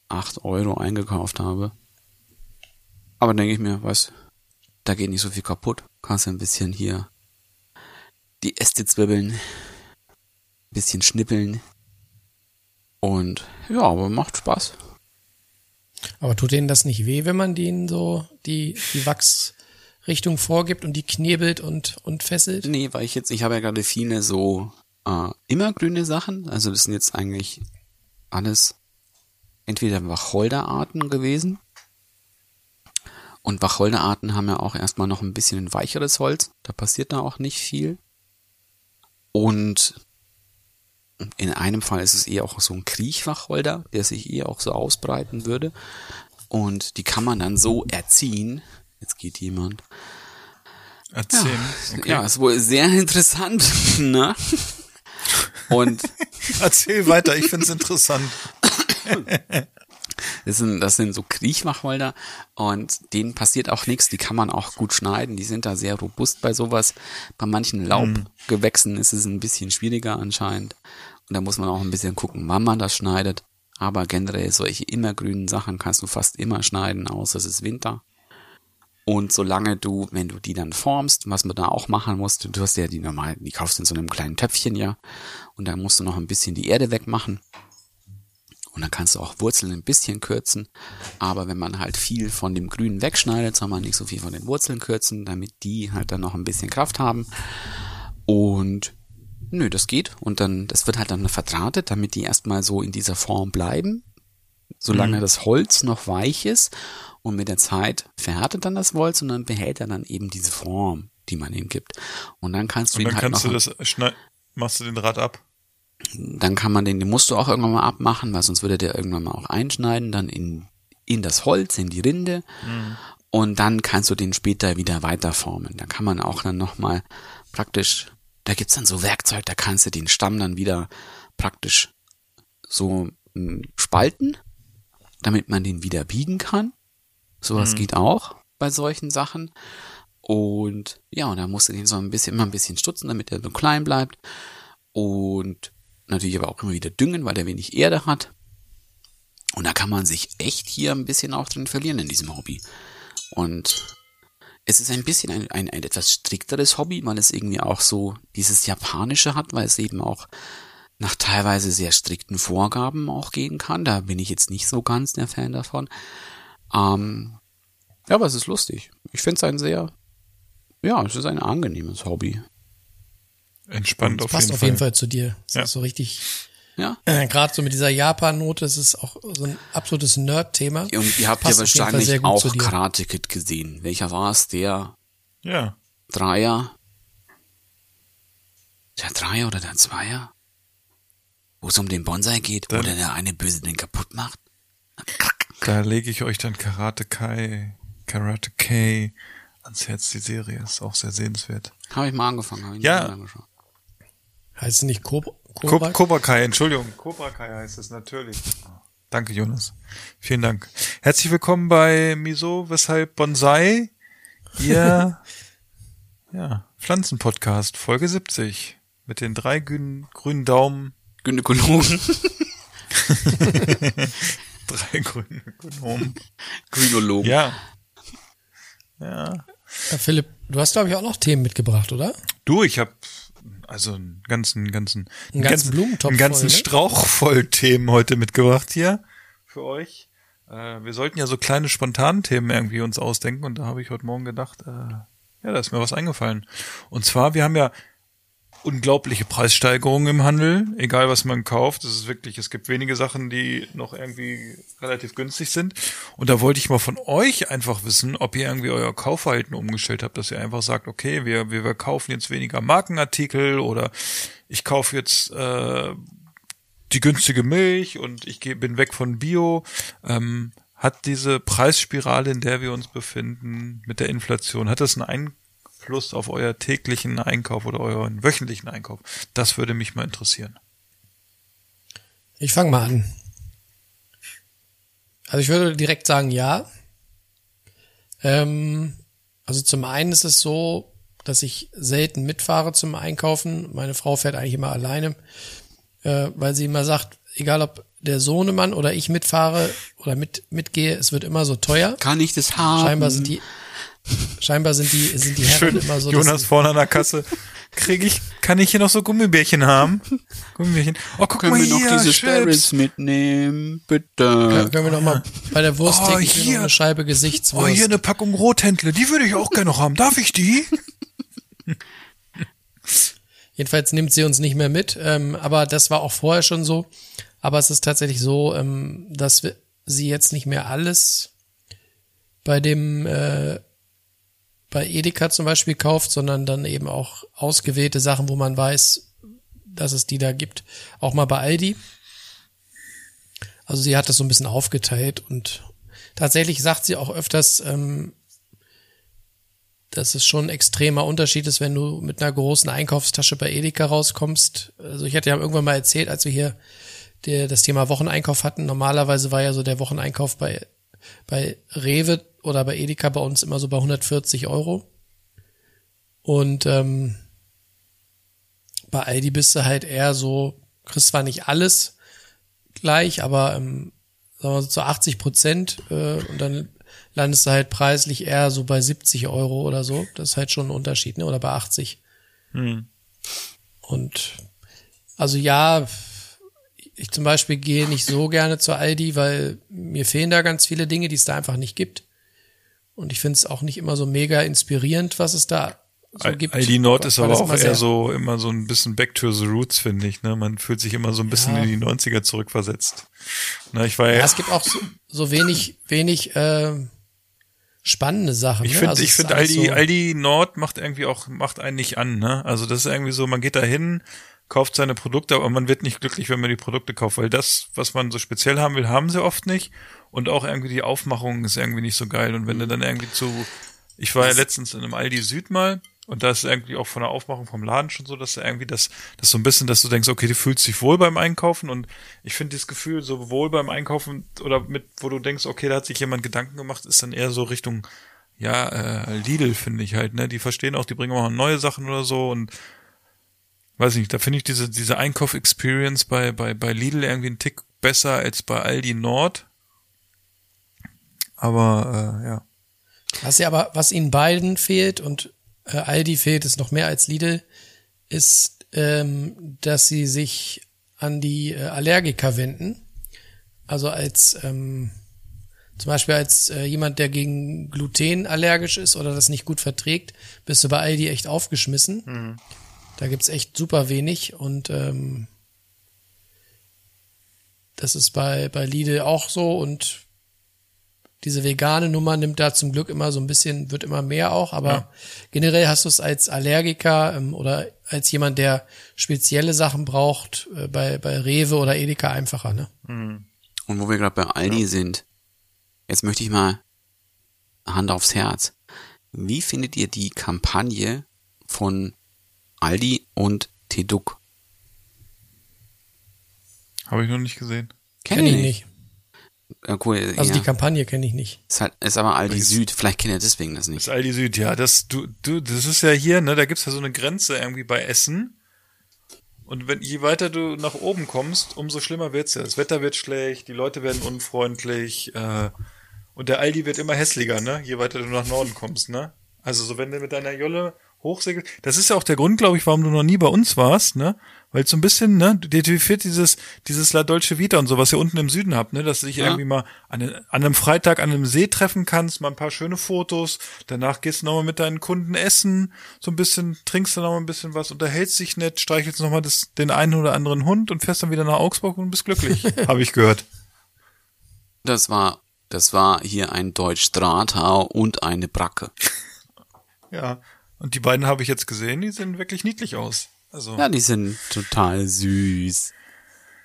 acht Euro eingekauft habe. Aber denke ich mir, was, da geht nicht so viel kaputt. Kannst du ein bisschen hier die Äste zwirbeln, bisschen schnippeln. Und ja, aber macht Spaß. Aber tut denen das nicht weh, wenn man denen so die, die Wachsrichtung vorgibt und die knebelt und, und fesselt? Nee, weil ich jetzt, ich habe ja gerade viele so äh, immergrüne Sachen. Also das sind jetzt eigentlich alles entweder Wacholderarten gewesen. Und Wacholderarten haben ja auch erstmal noch ein bisschen ein weicheres Holz. Da passiert da auch nicht viel. Und in einem Fall ist es eher auch so ein Kriechwacholder, der sich eher auch so ausbreiten würde. Und die kann man dann so erziehen. Jetzt geht jemand. Erzählen. Okay. Ja, ist wohl sehr interessant, ne? Und Erzähl weiter, ich find's interessant. Das sind, das sind so Kriechwacholder und denen passiert auch nichts. Die kann man auch gut schneiden. Die sind da sehr robust bei sowas. Bei manchen Laubgewächsen ist es ein bisschen schwieriger anscheinend. Und da muss man auch ein bisschen gucken, wann man das schneidet. Aber generell solche immergrünen Sachen kannst du fast immer schneiden, außer es ist Winter. Und solange du, wenn du die dann formst, was man da auch machen musst, du hast ja die normal, die kaufst in so einem kleinen Töpfchen, ja. Und dann musst du noch ein bisschen die Erde wegmachen. Und dann kannst du auch Wurzeln ein bisschen kürzen. Aber wenn man halt viel von dem Grünen wegschneidet, soll man nicht so viel von den Wurzeln kürzen, damit die halt dann noch ein bisschen Kraft haben. Und nö, das geht. Und dann, das wird halt dann verdrahtet, damit die erstmal so in dieser Form bleiben. Solange das Holz noch weich ist. Und mit der Zeit verhärtet dann das Holz und dann behält er dann eben diese Form, die man ihm gibt. Und dann kannst du Und ihn dann halt kannst noch du das machst du den Rad ab. Dann kann man den, den musst du auch irgendwann mal abmachen, weil sonst würde der irgendwann mal auch einschneiden, dann in, in das Holz, in die Rinde. Und dann kannst du den später wieder weiterformen. Da kann man auch dann nochmal praktisch, da gibt's dann so Werkzeug, da kannst du den Stamm dann wieder praktisch so mm, spalten, damit man den wieder biegen kann. Sowas geht auch bei solchen Sachen. Und ja, und da musst du den so ein bisschen, immer ein bisschen stutzen, damit er so klein bleibt. Und natürlich aber auch immer wieder düngen, weil er wenig Erde hat. Und da kann man sich echt hier ein bisschen auch drin verlieren in diesem Hobby. Und es ist ein bisschen ein, ein, ein etwas strikteres Hobby, weil es irgendwie auch so dieses Japanische hat, weil es eben auch nach teilweise sehr strikten Vorgaben auch gehen kann. Da bin ich jetzt nicht so ganz der Fan davon. Ähm, ja, aber es ist lustig. Ich finde es ein sehr, ja, es ist ein angenehmes Hobby. Entspannt auf Passt jeden auf Fall. jeden Fall zu dir. Das Ja. ist so richtig, Ja. äh, gerade so mit dieser Japan-Note, das ist auch so ein absolutes Nerd-Thema. Und ihr habt Passt ja auf wahrscheinlich auch. Karate Kid gesehen. Welcher war es? Der Ja. Dreier? Der Dreier oder der Zweier? Wo es um den Bonsai geht, wo Dann- der der eine Böse den kaputt macht? Da lege ich euch dann Karate Kai, Karate K ans Herz. Die Serie ist auch sehr sehenswert. Habe ich mal angefangen. Hab ich Ja. nicht angeschaut. Heißt es nicht Cobra? Ko Cobra? Cobra Kai, Entschuldigung. Cobra Kai heißt es natürlich. Danke, Jonas. Vielen Dank. Herzlich willkommen bei Miso, weshalb Bonsai, ihr ja, Pflanzenpodcast, Folge 70. Mit den drei grünen, grünen Daumen, Gynäkologen. drei grünen Ökonomen. Gynäkologen. Ja. Ja. Ja, Philipp, du hast, glaube ich, auch noch Themen mitgebracht, oder? Du, ich habe also einen ganzen, ganzen, Einen ganzen Blumentopf einen ganzen voll, ne? Strauch voll Themen heute mitgebracht hier für euch. Äh, wir sollten ja so kleine spontanen Themen irgendwie uns ausdenken und da habe ich heute Morgen gedacht, äh, ja, da ist mir was eingefallen. Und zwar, wir haben ja unglaubliche Preissteigerungen im Handel, egal was man kauft. Es ist wirklich, es gibt wenige Sachen, die noch irgendwie relativ günstig sind. Und da wollte ich mal von euch einfach wissen, ob ihr irgendwie euer Kaufverhalten umgestellt habt, dass ihr einfach sagt, okay, wir, wir, wir kaufen jetzt weniger Markenartikel oder ich kaufe jetzt äh, die günstige Milch und ich geh, bin weg von Bio. Ähm, hat diese Preisspirale, in der wir uns befinden, mit der Inflation, hat das einen Einfluss auf euer täglichen Einkauf oder euren wöchentlichen Einkauf? Das würde mich mal interessieren. Ich fange mal an. Also ich würde direkt sagen, ja. Ähm, also zum einen ist es so, dass ich selten mitfahre zum Einkaufen. Meine Frau fährt eigentlich immer alleine, äh, weil sie immer sagt, egal ob der Sohnemann oder ich mitfahre oder mit mitgehe, es wird immer so teuer. Kann ich das haben? Scheinbar sind die scheinbar sind die sind die Herren Schön, immer so. Jonas vorne an der Kasse. Krieg ich, kann ich hier noch so Gummibärchen haben? Gummibärchen. Oh, guck Können mal wir noch hier, diese Chips. Sparrows mitnehmen? Bitte. können wir noch mal bei der Wursttheke Oh, hier. eine Scheibe Oh, Gesichtswurst. hier eine Packung Rothändle. Die würde ich auch gerne noch haben. Darf ich die? Jedenfalls nimmt sie uns nicht mehr mit, ähm, aber das war auch vorher schon so. Aber es ist tatsächlich so, ähm, dass wir, sie jetzt nicht mehr alles bei dem äh, bei Edeka zum Beispiel kauft, sondern dann eben auch ausgewählte Sachen, wo man weiß, dass es die da gibt. Auch mal bei Aldi. Also sie hat das so ein bisschen aufgeteilt und tatsächlich sagt sie auch öfters, ähm, dass es schon ein extremer Unterschied ist, wenn du mit einer großen Einkaufstasche bei Edeka rauskommst. Also ich hatte ja irgendwann mal erzählt, als wir hier der, das Thema Wocheneinkauf hatten. Normalerweise war ja so der Wocheneinkauf bei, bei Rewe oder bei Edeka bei uns immer so bei 140 Euro. Und ähm, bei Aldi bist du halt eher so, kriegst zwar nicht alles gleich, aber ähm, sagen wir so zu 80 Prozent äh, und dann landest du halt preislich eher so bei 70 Euro oder so. Das ist halt schon ein Unterschied, ne? Oder bei 80. Und also ja, ich zum Beispiel gehe nicht so gerne zur Aldi, weil mir fehlen da ganz viele Dinge, die es da einfach nicht gibt. Und ich finde es auch nicht immer so mega inspirierend, was es da so gibt. Aldi Nord ist aber auch immer eher so, immer so ein bisschen back to the roots, finde ich, ne? Man fühlt sich immer so ein bisschen Ja. in die 90er zurückversetzt. Na, ich war ja, Ja, es gibt auch so, so wenig, wenig äh, spannende Sachen. Ich ne? finde, Also ich finde Aldi, so, Aldi Nord macht irgendwie auch, macht einen nicht an, ne? Also das ist irgendwie so, man geht da hin, kauft seine Produkte, aber man wird nicht glücklich, wenn man die Produkte kauft, weil das, was man so speziell haben will, haben sie oft nicht. Und auch irgendwie die Aufmachung ist irgendwie nicht so geil. Und wenn du dann irgendwie zu, ich war ja letztens in einem Aldi Süd mal, und da ist irgendwie auch von der Aufmachung vom Laden schon so, dass du irgendwie das, das so ein bisschen, dass du denkst, okay, du fühlst dich wohl beim Einkaufen und ich finde dieses Gefühl so wohl beim Einkaufen oder mit, wo du denkst, okay, da hat sich jemand Gedanken gemacht, ist dann eher so Richtung, ja, äh, Lidl finde ich halt, ne? Die verstehen auch, die bringen auch neue Sachen oder so und weiß nicht, da finde ich diese, diese Einkauf-Experience bei, bei, bei Lidl irgendwie einen Tick besser als bei Aldi Nord. Aber äh, ja. Was ja aber, was ihnen beiden fehlt und äh, Aldi fehlt es noch mehr als Lidl, ist, ähm, dass sie sich an die äh, Allergiker wenden. Also als ähm, zum Beispiel als äh, jemand, der gegen Gluten allergisch ist oder das nicht gut verträgt, bist du bei Aldi echt aufgeschmissen. Da gibt's echt super wenig und ähm, das ist bei, bei Lidl auch so und diese vegane Nummer nimmt da zum Glück immer so ein bisschen, wird immer mehr auch, aber generell hast du es als Allergiker ähm, oder als jemand, der spezielle Sachen braucht, äh, bei, bei Rewe oder Edeka einfacher, ne? Und wo wir gerade bei Aldi sind, jetzt möchte ich mal Hand aufs Herz. Wie findet ihr die Kampagne von Aldi und Teduk? Habe ich noch nicht gesehen. Kenn Kenn ich ich nicht. Äh, cool, Also ja. die Kampagne kenne ich nicht. ist, halt, ist aber Aldi Süd, vielleicht kennt ihr deswegen das Das nicht. ist Aldi Süd, ja. Das, du, du, das ist ja hier, ne, da gibt's ja so eine Grenze irgendwie bei Essen. Und wenn, je weiter du nach oben kommst, umso schlimmer wird's ja. Das Wetter wird schlecht, die Leute werden unfreundlich, äh, und der Aldi wird immer hässlicher, ne, je weiter du nach Norden kommst, ne. Also so wenn du mit deiner Jolle hochsegelst, das ist ja auch der Grund, glaube ich, warum du noch nie bei uns warst, ne, weil so ein bisschen, ne, fehlt dieses, dieses La Dolce Vita und so, was ihr unten im Süden habt, ne, dass du dich Ja. irgendwie mal an, an einem Freitag an einem See treffen kannst, mal ein paar schöne Fotos, danach gehst du nochmal mit deinen Kunden essen, so ein bisschen, trinkst dann nochmal ein bisschen was, unterhältst dich nett, streichelst nochmal das, den einen oder anderen Hund und fährst dann wieder nach Augsburg und bist glücklich, habe ich gehört. Das war, das war hier ein Deutsch Drahtau und eine Bracke. Ja, und die beiden habe ich jetzt gesehen, die sehen wirklich niedlich aus. Also, Ja, die sind total süß.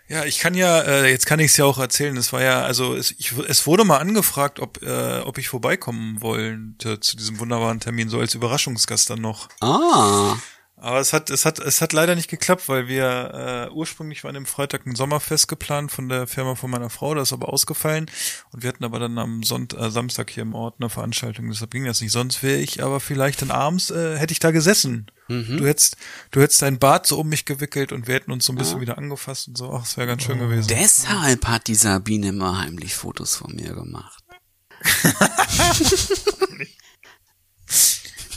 Ja, ich kann ja, äh, jetzt kann ich es ja auch erzählen. Es war ja, also es, ich, es wurde mal angefragt, ob, äh, ob ich vorbeikommen wollte zu diesem wunderbaren Termin, so als Überraschungsgast dann noch. Ah, Aber es hat, es hat, es hat leider nicht geklappt, weil wir äh, ursprünglich waren am Freitag ein Sommerfest geplant von der Firma von meiner Frau, das ist aber ausgefallen. Und wir hatten aber dann am Sonntag, äh, Samstag hier im Ort eine Veranstaltung, deshalb ging das nicht. Sonst wäre ich aber vielleicht dann abends, äh, hätte ich da gesessen. Du hättest, du hättest dein Bart so um mich gewickelt und wir hätten uns so ein bisschen wieder angefasst und so. Ach, das wäre ganz schön gewesen. deshalb hat die Sabine immer heimlich Fotos von mir gemacht.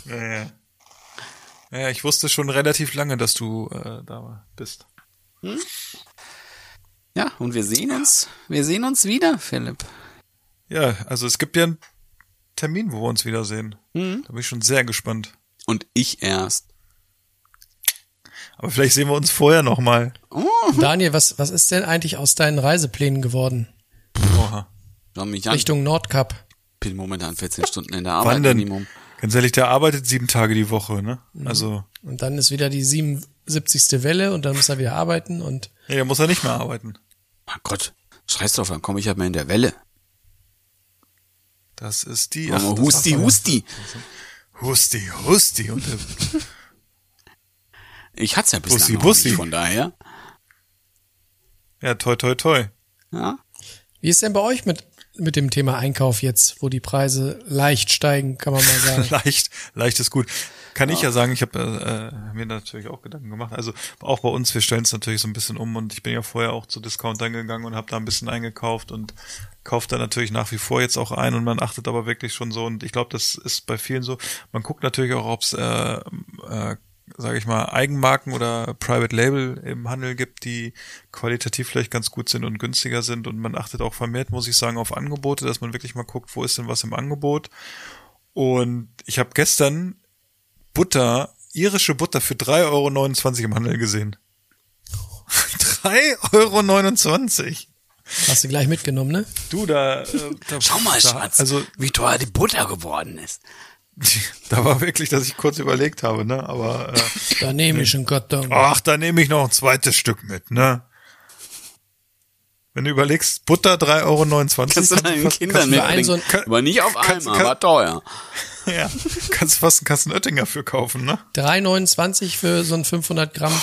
Ja, ja. Ich wusste schon relativ lange, dass du äh, da bist. Ja, und wir sehen uns, wir sehen uns wieder, Philipp. Ja, also es gibt ja einen Termin, wo wir uns wiedersehen. Mhm. Da bin ich schon sehr gespannt. Und ich erst. Aber vielleicht sehen wir uns vorher noch mal. Daniel, was, was ist denn eigentlich aus deinen Reiseplänen geworden? Oha. Schau mich an. Richtung Nordkap. bin momentan 14 Stunden in der Arbeit Wann denn? Minimum. Ganz ehrlich, der arbeitet sieben Tage die Woche, ne? Mhm. Also, Und dann ist wieder die 77. Welle und dann muss er wieder arbeiten und nee, da muss er nicht mehr arbeiten. Ach Gott, scheiß drauf, dann komme ich halt mal in der Welle. Das ist die. Oh, das husti, husti. Husti, Husti. Und der, Ich hat's ja bislang Bussi, noch Bussi. nicht, von daher. ja, toi, toi, toi. Ja. wie ist denn bei euch mit, mit dem Thema Einkauf jetzt, wo die Preise leicht steigen, kann man mal sagen? leicht, leicht ist gut. Kann ich ja sagen, ich habe äh, mir natürlich auch Gedanken gemacht. Also auch bei uns, wir stellen es natürlich so ein bisschen um und ich bin ja vorher auch zu Discountern gegangen und habe da ein bisschen eingekauft und kauft da natürlich nach wie vor jetzt auch ein und man achtet aber wirklich schon so und ich glaube, das ist bei vielen so. Man guckt natürlich auch, ob es, äh, äh, sage ich mal, Eigenmarken oder Private Label im Handel gibt, die qualitativ vielleicht ganz gut sind und günstiger sind und man achtet auch vermehrt, muss ich sagen, auf Angebote, dass man wirklich mal guckt, wo ist denn was im Angebot. Und ich habe gestern Butter, irische Butter für 3,29 Euro im Handel gesehen. 3,29 Euro. Hast du gleich mitgenommen, ne? Du, da, äh, da Schau mal, da, Schatz, Also, wie teuer die Butter geworden ist. da war wirklich, dass ich kurz überlegt habe, ne? Aber äh, Da nehme ich einen Karton. ach, da nehme ich noch ein zweites Stück mit, ne? Wenn du überlegst, Butter 3,29 Euro. Kannst du deinen fast- Kindern mitbringen. so Aber nicht auf kannst- einmal, kann- war teuer. Ja, kannst fast einen Kasten Oettinger für kaufen, ne? 3,29 für so ein 500 Gramm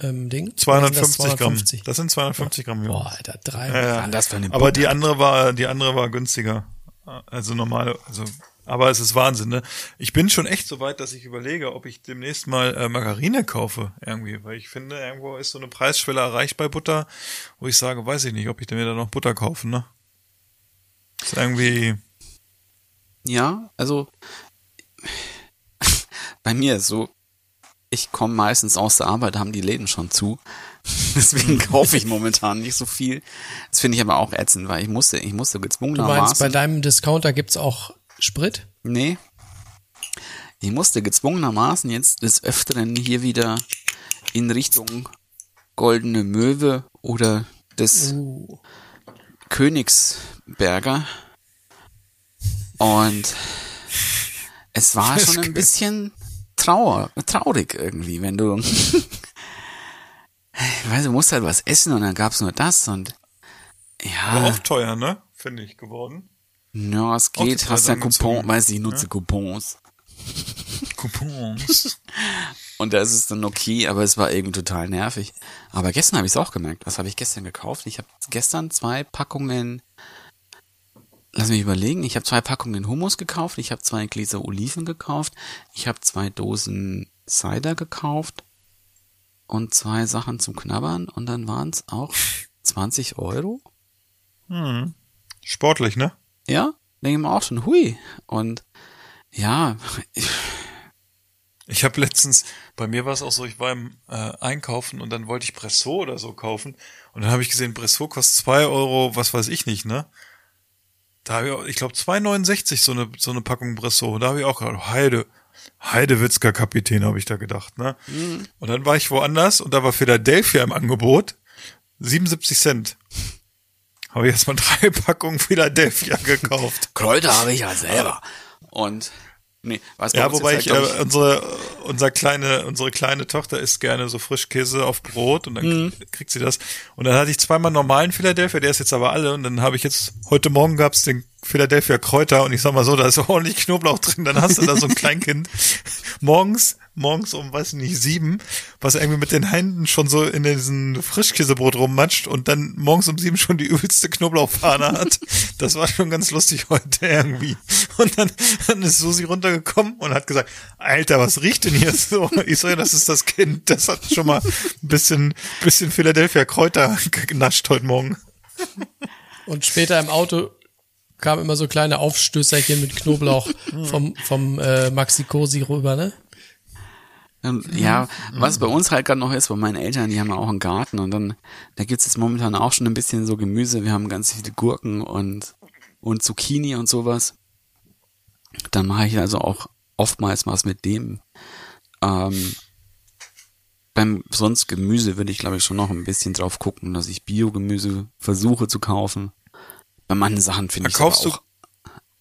ähm, Ding. 250 Oder sind das Gramm. 250? Das sind 250 Gramm, ja. Boah, Alter, drei. Ja, ja. Das für eine Aber die andere war, die andere war günstiger. Also normal, also, aber es ist Wahnsinn, ne? Ich bin schon echt so weit, dass ich überlege, ob ich demnächst mal äh, Margarine kaufe, irgendwie, weil ich finde, irgendwo ist so eine Preisschwelle erreicht bei Butter, wo ich sage, weiß ich nicht, ob ich mir da noch Butter kaufen, ne? Ist irgendwie, Ja, also bei mir ist so, ich komme meistens aus der Arbeit, haben die Läden schon zu. Deswegen kaufe ich momentan nicht so viel. Das finde ich aber auch ätzend, weil ich musste, ich musste Du meinst, bei deinem Discounter gibt's auch Sprit? Nee. Ich musste gezwungenermaßen jetzt des Öfteren hier wieder in Richtung Goldene Möwe oder des Uh, Königsberger. Und es war Das schon ein bisschen trauer, traurig irgendwie, wenn du, ich weiß, du musst halt was essen und dann gab's nur das und ja, auch teuer, ne? Finde ich geworden. Ja, es geht, hast ja angezogen. Coupon, weiß ich, nutze Coupons. Coupons. Und da ist es dann okay, aber es war irgendwie total nervig. Aber gestern habe ich es auch gemerkt. Was habe ich gestern gekauft? Ich habe gestern zwei Packungen, lass mich überlegen, ich habe zwei Packungen Hummus gekauft, ich habe zwei Gläser Oliven gekauft, ich habe zwei Dosen Cider gekauft und zwei Sachen zum Knabbern und dann waren es auch 20 Euro. Sportlich, ne? Ja, denke ich mir auch schon, hui. Und ja, Ich habe letztens, bei mir war es auch so, ich war im äh, Einkaufen und dann wollte ich Bressot oder so kaufen und dann habe ich gesehen, Bressot kostet zwei Euro, was weiß ich nicht, ne? Da habe ich, auch- ich glaube 2,69 so eine so eine Packung Bressot. Da habe ich auch gedacht, Heide, Heidewitzker Kapitän, habe ich da gedacht, ne? Und dann war ich woanders und da war Philadelphia im Angebot, 77 Cent. Habe ich erstmal drei Packungen Philadelphia gekauft. Kräuter habe ich ja selber. Und Nee, was Ja, wobei ich, halt, glaub äh, unsere, unser kleine, unsere kleine Tochter isst gerne so Frischkäse auf Brot und dann Mhm. kriegt sie das. Und dann hatte ich zweimal normalen Philadelphia, der ist jetzt aber alle und dann habe ich jetzt, heute Morgen gab's den Philadelphia Kräuter und ich sag mal so, da ist ordentlich Knoblauch drin, dann hast du da so ein Kleinkind morgens, morgens um, weiß nicht, sieben, was irgendwie mit den Händen schon so in diesen Frischkäsebrot rummatscht und dann morgens um sieben schon die übelste Knoblauchfahne hat. Das war schon ganz lustig heute irgendwie. Und dann, dann ist Susi runtergekommen und hat gesagt, Alter, was riecht denn hier so? Ich ja, das ist das Kind. Das hat schon mal ein bisschen, bisschen Philadelphia Kräuter genascht heute Morgen. Und später im Auto kamen immer so kleine Aufstößerchen mit Knoblauch vom, vom äh, Maxi Cosi rüber, ne? Und, ja, was bei uns halt gerade noch ist, bei meinen Eltern, die haben ja auch einen Garten und dann, da gibt's jetzt momentan auch schon ein bisschen so Gemüse. Wir haben ganz viele Gurken und, und Zucchini und sowas. Dann mache ich also auch oftmals was mit dem. Ähm, beim sonst Gemüse würde ich glaube ich schon noch ein bisschen drauf gucken, dass ich Biogemüse versuche zu kaufen. Bei manchen Sachen finde ich Kaufst du- auch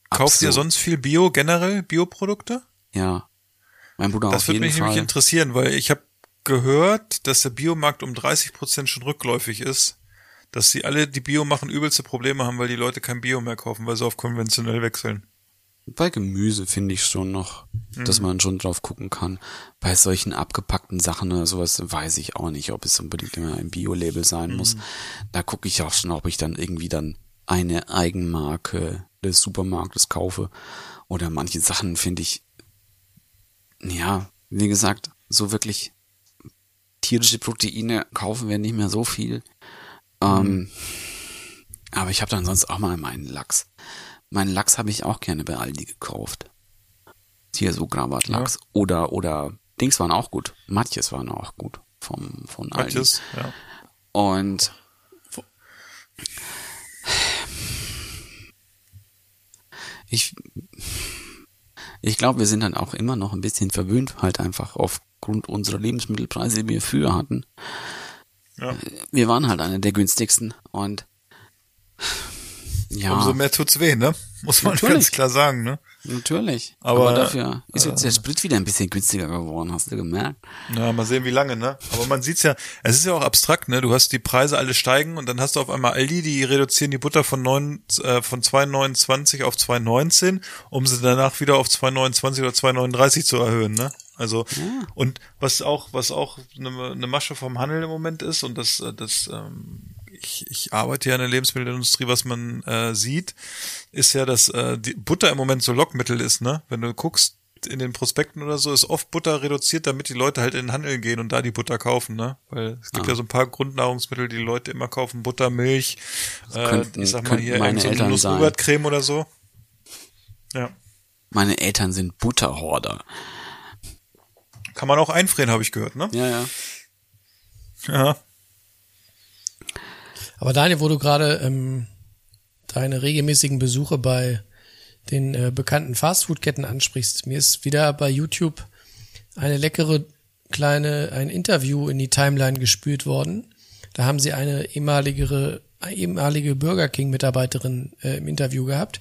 Kauft ihr sonst viel Bio, generell Bioprodukte? Ja. Mein Bruder Das würde mich Fall. nämlich interessieren, weil ich habe gehört, dass der Biomarkt um 30 Prozent schon rückläufig ist. Dass sie alle, die Bio machen, übelste Probleme haben, weil die Leute kein Bio mehr kaufen, weil sie auf konventionell wechseln. Bei Gemüse finde ich schon noch, dass man schon drauf gucken kann. Bei solchen abgepackten Sachen oder sowas weiß ich auch nicht, ob es unbedingt immer ein Bio-Label sein muss. Da gucke ich auch schon, ob ich dann irgendwie dann eine Eigenmarke des Supermarktes kaufe. Oder manche Sachen finde ich, ja, wie gesagt, so wirklich tierische Proteine kaufen wir nicht mehr so viel. Ähm, aber ich habe dann sonst auch mal meinen Lachs. Meinen Lachs habe ich auch gerne bei Aldi gekauft. Hier so Gravatlachs. Oder, oder Dings waren auch gut. Matjes waren auch gut vom, von Aldi. Manches, ja. Und ich, ich glaube, wir sind dann auch immer noch ein bisschen verwöhnt, halt einfach aufgrund unserer Lebensmittelpreise, die wir früher hatten. Ja. Wir waren halt einer der günstigsten und ja, Umso mehr tut's weh, ne? Muss man Natürlich. ganz klar sagen, ne? Natürlich. Aber, Aber, dafür ist jetzt der Sprit wieder ein bisschen günstiger geworden, hast du gemerkt? Ja, mal sehen, wie lange, ne? Aber man sieht's ja, es ist ja auch abstrakt, ne? Du hast die Preise alle steigen und dann hast du auf einmal Aldi, die reduzieren die Butter von neun, äh, von 2,29 auf 2,19, um sie danach wieder auf 2,29 oder 2,39 zu erhöhen, ne? Also und was auch was auch eine, eine Masche vom Handel im Moment ist und das äh, das ähm, ich, ich arbeite ja in der Lebensmittelindustrie, was man äh, sieht, ist ja, dass äh, die Butter im Moment so Lockmittel ist, ne? Wenn du guckst in den Prospekten oder so, ist oft Butter reduziert, damit die Leute halt in den Handel gehen und da die Butter kaufen, ne? Weil es gibt Ah. ja so ein paar Grundnahrungsmittel, die, die Leute immer kaufen, Butter, Milch, äh, könnten- ich sag mal hier meine so Eltern sein. Oder so. Ja. Meine Eltern sind Butterhorder. Kann man auch einfrieren, habe ich gehört, ne? Ja, ja. Ja. Aber Daniel, wo du gerade ähm, deine regelmäßigen Besuche bei den äh, bekannten Fastfood-Ketten ansprichst, mir ist wieder bei YouTube eine leckere kleine, ein Interview in die Timeline gespült worden. Da haben sie eine ehemalige, ehemalige Burger King-Mitarbeiterin äh, im Interview gehabt.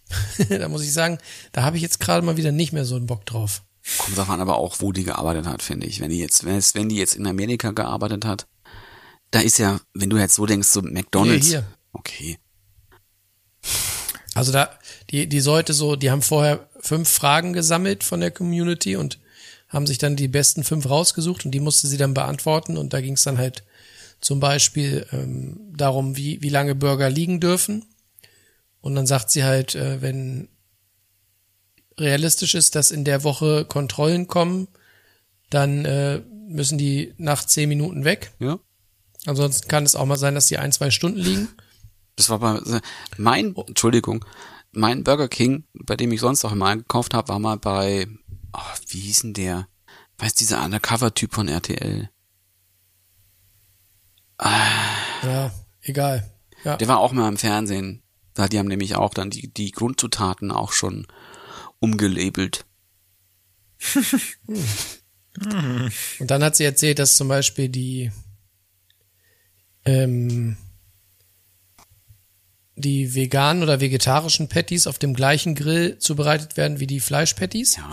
da muss ich sagen, da habe ich jetzt gerade mal wieder nicht mehr so einen Bock drauf. Kommt davon aber auch, wo die gearbeitet hat, finde ich. Wenn die jetzt, wenn die jetzt in Amerika gearbeitet hat, da ist ja, wenn du jetzt so denkst, so McDonalds. Hier, hier. Okay. Also da, die, die sollte so, die haben vorher fünf Fragen gesammelt von der Community und haben sich dann die besten fünf rausgesucht und die musste sie dann beantworten und da ging es dann halt zum Beispiel ähm, darum, wie, wie lange Burger liegen dürfen. Und dann sagt sie halt, äh, wenn realistisch ist, dass in der Woche Kontrollen kommen, dann äh, müssen die nach zehn Minuten weg. Ja. Ansonsten kann es auch mal sein, dass die ein, zwei Stunden liegen. Das war bei, mein, Entschuldigung, mein Burger King, bei dem ich sonst auch immer eingekauft habe, war mal bei, oh, wie hieß denn der? Weiß dieser Undercover-Typ von RTL? Ja, egal. Ja. Der war auch mal im Fernsehen. Da, die haben nämlich auch dann die, die Grundzutaten auch schon umgelabelt. Und dann hat sie erzählt, dass zum Beispiel die, ähm, die veganen oder vegetarischen Patties auf dem gleichen Grill zubereitet werden wie die Fleischpatties. Ja.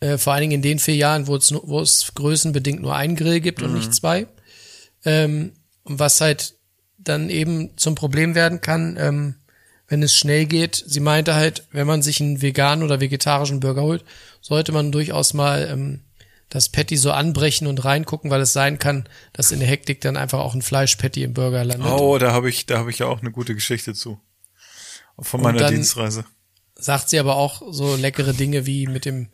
Äh, vor allen Dingen in den vier Jahren, wo es, wo es größenbedingt nur einen Grill gibt und nicht zwei. Ähm, was halt dann eben zum Problem werden kann, ähm, wenn es schnell geht. Sie meinte halt, wenn man sich einen veganen oder vegetarischen Burger holt, sollte man durchaus mal ähm, das Patty so anbrechen und reingucken, weil es sein kann, dass in der Hektik dann einfach auch ein Fleischpatty im Burger landet. Oh, da habe ich, da habe ich ja auch eine gute Geschichte zu. Von Und meiner dann- Dienstreise. sagt sie aber auch so leckere Dinge wie mit dem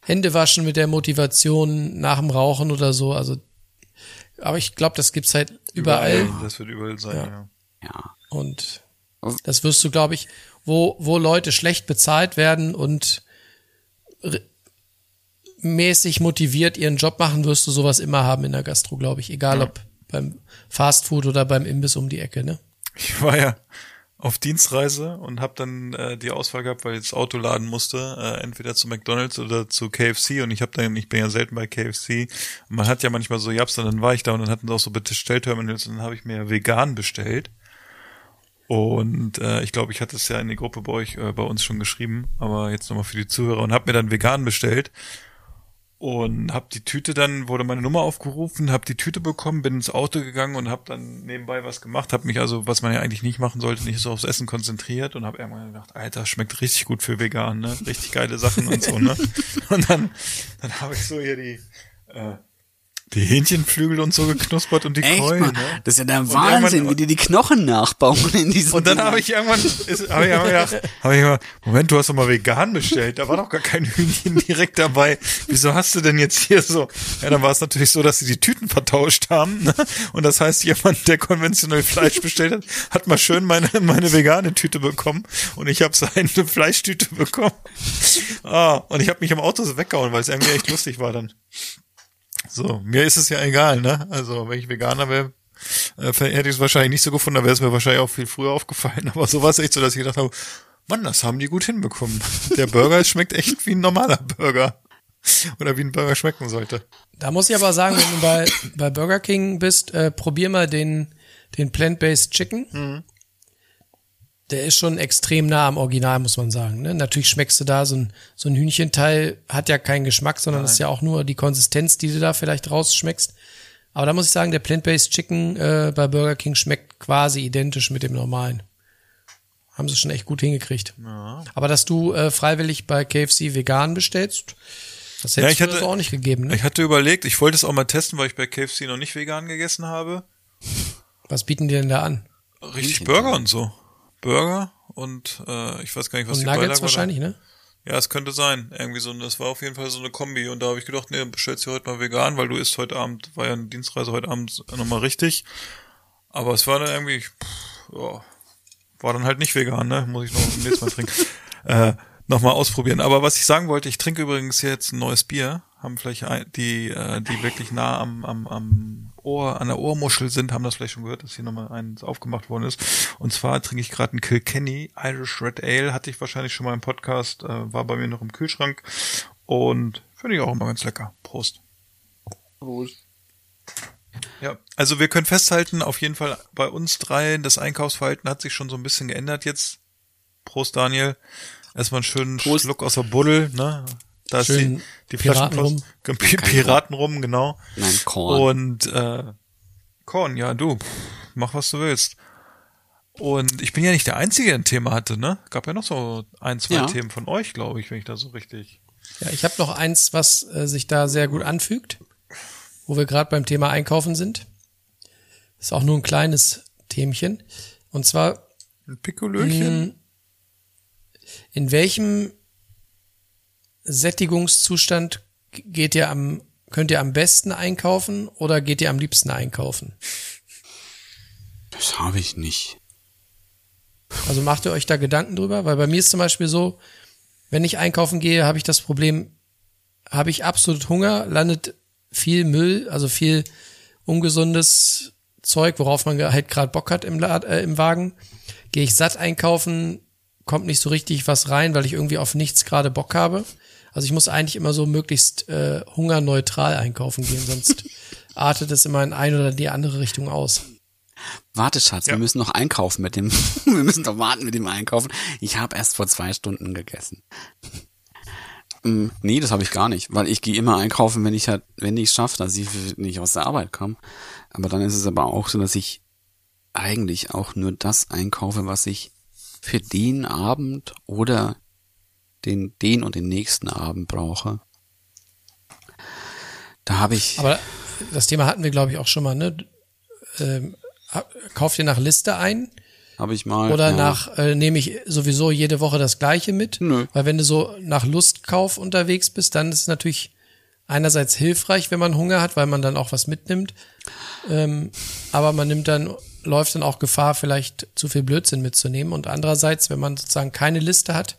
Händewaschen, mit der Motivation nach dem Rauchen oder so. Also, aber ich glaube, das gibt's halt überall. Das wird überall sein, Ja. ja. Ja. Und das wirst du, glaube ich, wo, wo Leute schlecht bezahlt werden und mäßig motiviert ihren Job machen, wirst du sowas immer haben in der Gastro, glaube ich. Egal ob beim Fastfood oder beim Imbiss um die Ecke, ne? Ich war ja auf Dienstreise und habe dann äh, die Auswahl gehabt, weil ich das Auto laden musste, äh, entweder zu McDonald's oder zu KFC und ich habe dann, ich bin ja selten bei KFC. Und man hat ja manchmal so Japs und dann war ich da und dann hatten sie auch so Bestellterminals und dann habe ich mir vegan bestellt. Und äh, ich glaube, ich hatte es ja in die Gruppe bei euch, äh, bei uns schon geschrieben, aber jetzt nochmal für die Zuhörer und habe mir dann vegan bestellt und habe die Tüte dann wurde meine Nummer aufgerufen, habe die Tüte bekommen, bin ins Auto gegangen und habe dann nebenbei was gemacht, habe mich also, was man ja eigentlich nicht machen sollte, nicht so aufs Essen konzentriert und habe irgendwann gedacht, Alter, schmeckt richtig gut für vegan, ne? Richtig geile Sachen und so, ne? Und dann dann habe ich so hier die äh, die Hähnchenflügel und so geknuspert und die Echt, Keulen, ne? Das ist ja der Wahnsinn, wie die die Knochen nachbauen in diesem Und dann habe ich irgendwann, ist, hab ich gedacht, hab ich immer, Moment, du hast doch mal vegan bestellt, da war doch gar kein Hühnchen direkt dabei. Wieso hast du denn jetzt hier so? Ja, dann war es natürlich so, dass sie die Tüten vertauscht haben. Ne? Und das heißt, jemand, der konventionell Fleisch bestellt hat, hat mal schön meine, meine vegane Tüte bekommen und ich habe seine Fleischtüte bekommen. Ah, und ich habe mich im Auto so weggehauen, weil es irgendwie echt lustig war dann. So, mir ist es ja egal, ne? Also, wenn ich Veganer wäre, äh, hätte ich es wahrscheinlich nicht so gefunden, da wäre es mir wahrscheinlich auch viel früher aufgefallen. Aber so war es echt so, dass ich gedacht habe, Mann, das haben die gut hinbekommen. Der Burger schmeckt echt wie ein normaler Burger. Oder wie ein Burger schmecken sollte. Da muss ich aber sagen, wenn du bei, bei Burger King bist, äh, probier mal den, den Plant-Based Chicken. Der ist schon extrem nah am Original, muss man sagen. Ne? Natürlich schmeckst du da so ein, so ein Hühnchenteil, hat ja keinen Geschmack, sondern das ist ja auch nur die Konsistenz, die du da vielleicht rausschmeckst. Aber da muss ich sagen, der Plant-Based Chicken äh, bei Burger King schmeckt quasi identisch mit dem normalen. Haben sie schon echt gut hingekriegt. Aber dass du äh, freiwillig bei KFC vegan bestellst, das hättest ich du hatte- auch nicht gegeben. Ne? Ich hatte überlegt, ich wollte es auch mal testen, weil ich bei KFC noch nicht vegan gegessen habe. Was bieten die denn da an? Richtig Burger und so. Burger und äh, ich weiß gar nicht, was Und die Nuggets Beilage war. wahrscheinlich, ne? Ja, es könnte sein. Irgendwie so, das war auf jeden Fall so eine Kombi. Und da habe ich gedacht, nee, bestellst du heute mal vegan, weil du isst heute Abend, war ja eine Dienstreise heute Abend nochmal richtig. Aber es war dann irgendwie, pff, ja, war dann halt nicht vegan, ne? Muss ich noch beim nächsten Mal trinken. äh, nochmal ausprobieren. Aber was ich sagen wollte, ich trinke übrigens jetzt ein neues Bier. Haben vielleicht ein, die, äh, die wirklich nah am, am, am Ohr, an der Ohrmuschel sind, haben das vielleicht schon gehört, dass hier nochmal eins aufgemacht worden ist. Und zwar trinke ich gerade ein Kilkenny Irish Red Ale. Hatte ich wahrscheinlich schon mal im Podcast, äh, war bei mir noch im Kühlschrank. Und finde ich auch immer ganz lecker. Prost. Ja, also wir können festhalten, auf jeden Fall bei uns drei, das Einkaufsverhalten hat sich schon so ein bisschen geändert jetzt. Prost, Daniel. Erstmal einen schönen Prost. Schluck aus der Buddel, ne? Da ist Schön die, die Piratenrum. Flaschenpost. Pi- Piratenrum, genau. Nein, Korn. Und äh, Korn, ja, du, mach was du willst. Und ich bin ja nicht der Einzige, der ein Thema hatte, ne? Gab ja noch so ein, zwei Ja. Themen von euch, glaube ich, wenn ich da so richtig. Ja, ich habe noch eins, was äh, sich da sehr gut anfügt, wo wir gerade beim Thema Einkaufen sind. Ist auch nur ein kleines Themchen. Und zwar, Ein Pikolöchen. in welchem Sättigungszustand geht ihr am, könnt ihr am besten einkaufen oder geht ihr am liebsten einkaufen? Das habe ich nicht. Also macht ihr euch da Gedanken drüber? Weil bei mir ist zum Beispiel so, wenn ich einkaufen gehe, habe ich das Problem, habe ich absolut Hunger, landet viel Müll, also viel ungesundes Zeug, worauf man halt gerade Bock hat im, Lad, äh, im Wagen. Gehe ich satt einkaufen, kommt nicht so richtig was rein, weil ich irgendwie auf nichts gerade Bock habe. Also ich muss eigentlich immer so möglichst äh, hungerneutral einkaufen gehen, sonst artet es immer in eine oder die andere Richtung aus. Warte, Schatz, Ja. wir müssen noch einkaufen mit dem, wir müssen doch warten mit dem Einkaufen. Ich habe erst vor zwei Stunden gegessen. Mm, nee, das habe ich gar nicht, weil ich gehe immer einkaufen, wenn ich halt, wenn ich schaffe, dass ich nicht aus der Arbeit komme. Aber dann ist es aber auch so, dass ich eigentlich auch nur das einkaufe, was ich für den Abend oder den, den und den nächsten Abend brauche. Da habe ich, Aber das Thema hatten wir, glaube ich, auch schon mal, ne? Ähm, kauft ihr nach Liste ein habe ich mal. oder ja. nach äh, nehme ich sowieso jede Woche das gleiche mit? Nö. Weil wenn du so nach Lustkauf unterwegs bist, dann ist es natürlich einerseits hilfreich, wenn man Hunger hat, weil man dann auch was mitnimmt. Ähm, aber man nimmt dann, läuft dann auch Gefahr, vielleicht zu viel Blödsinn mitzunehmen. Und andererseits, wenn man sozusagen keine Liste hat,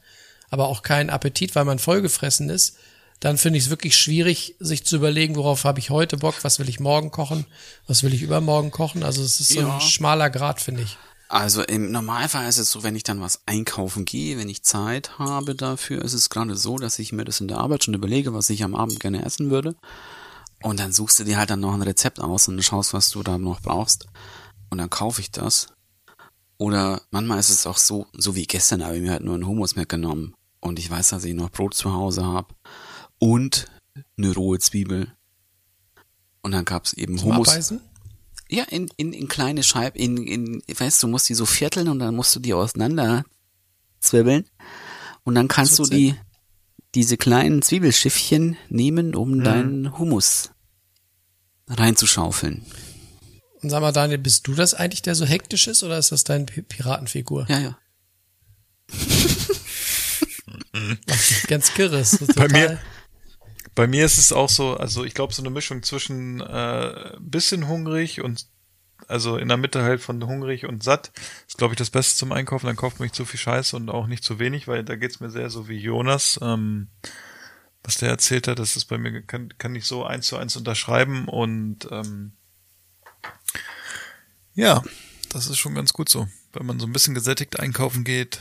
aber auch keinen Appetit, weil man vollgefressen ist, dann finde ich es wirklich schwierig, sich zu überlegen, worauf habe ich heute Bock, was will ich morgen kochen, was will ich übermorgen kochen. Also es ist so Ja. ein schmaler Grad, finde ich. Also im Normalfall ist es so, wenn ich dann was einkaufen gehe, wenn ich Zeit habe dafür, ist es gerade so, dass ich mir das in der Arbeit schon überlege, was ich am Abend gerne essen würde. Und dann suchst du dir halt dann noch ein Rezept aus und schaust, was du da noch brauchst. Und dann kaufe ich das. Oder manchmal ist es auch so, so wie gestern habe ich mir halt nur einen Hummus mitgenommen. Und ich weiß, dass ich noch Brot zu Hause habe. Und eine rohe Zwiebel. Und dann gab's eben Zum Hummus. Abbeißen. Ja, in, in, in kleine Scheiben, in, in, weißt du, musst die so vierteln und dann musst du die auseinander zwirbeln. Und dann kannst du die, diese kleinen Zwiebelschiffchen nehmen, um Mhm. deinen Hummus reinzuschaufeln. Und sag mal, Daniel, bist du das eigentlich, der so hektisch ist, oder ist das deine Pi- Piratenfigur? Ja, ja. Ganz kirre. ist so Bei mir- Bei mir ist es auch so, also ich glaube so eine Mischung zwischen äh, bisschen hungrig und also in der Mitte halt von hungrig und satt ist glaube ich das Beste zum Einkaufen. Dann kauft man nicht zu viel Scheiße und auch nicht zu wenig, weil da geht's mir sehr so wie Jonas, ähm, was der erzählt hat. Das ist bei mir kann kann ich so eins zu eins unterschreiben und ähm, ja, das ist schon ganz gut so, wenn man so ein bisschen gesättigt einkaufen geht.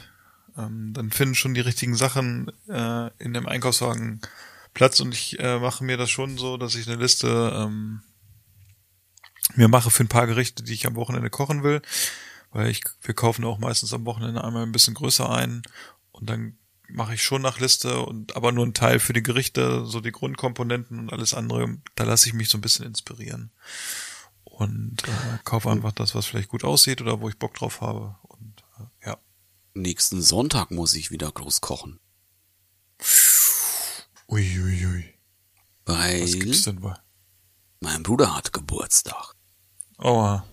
Ähm, dann finden schon die richtigen Sachen äh, in dem Einkaufswagen Platz und ich äh, mache mir das schon so, dass ich eine Liste ähm, mir mache für ein paar Gerichte, die ich am Wochenende kochen will, weil ich wir kaufen auch meistens am Wochenende einmal ein bisschen größer ein und dann mache ich schon nach Liste und aber nur einen Teil für die Gerichte, so die Grundkomponenten und alles andere, da lasse ich mich so ein bisschen inspirieren und äh, kaufe einfach das, was vielleicht gut aussieht oder wo ich Bock drauf habe und äh, ja. Nächsten Sonntag muss ich wieder groß kochen. Uiuiui. Ui, ui. Weil Was gibt's denn wohl? mein Bruder hat Geburtstag. Oha.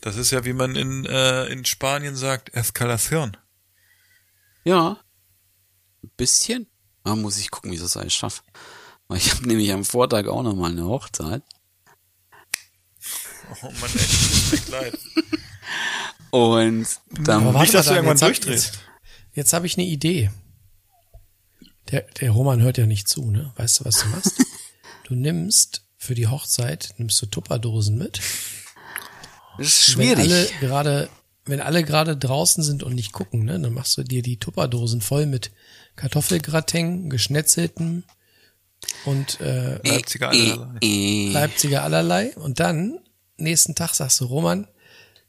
Das ist ja, wie man in, äh, in Spanien sagt, Escalación. Ja. Ein bisschen. Da muss ich gucken, wie ich das alles schaffe. Weil ich habe nämlich am Vortag auch noch mal eine Hochzeit. Oh Mann, ey, tut mir echt leid. Und dann Aber warte Nicht, dass mal, du irgendwann jetzt hab- durchdrehst. Jetzt, jetzt habe ich eine Idee. Der, der Roman hört ja nicht zu, ne? Weißt du, was du machst? du nimmst für die Hochzeit, nimmst du Tupperdosen mit. das ist Wenn alle schwierig. gerade, wenn alle gerade draußen sind und nicht gucken, ne, dann machst du dir die Tupperdosen voll mit Kartoffelgratin, geschnetzelten und äh, Leipziger allerlei. Äh, Leipziger allerlei. Und dann, nächsten Tag sagst du, Roman,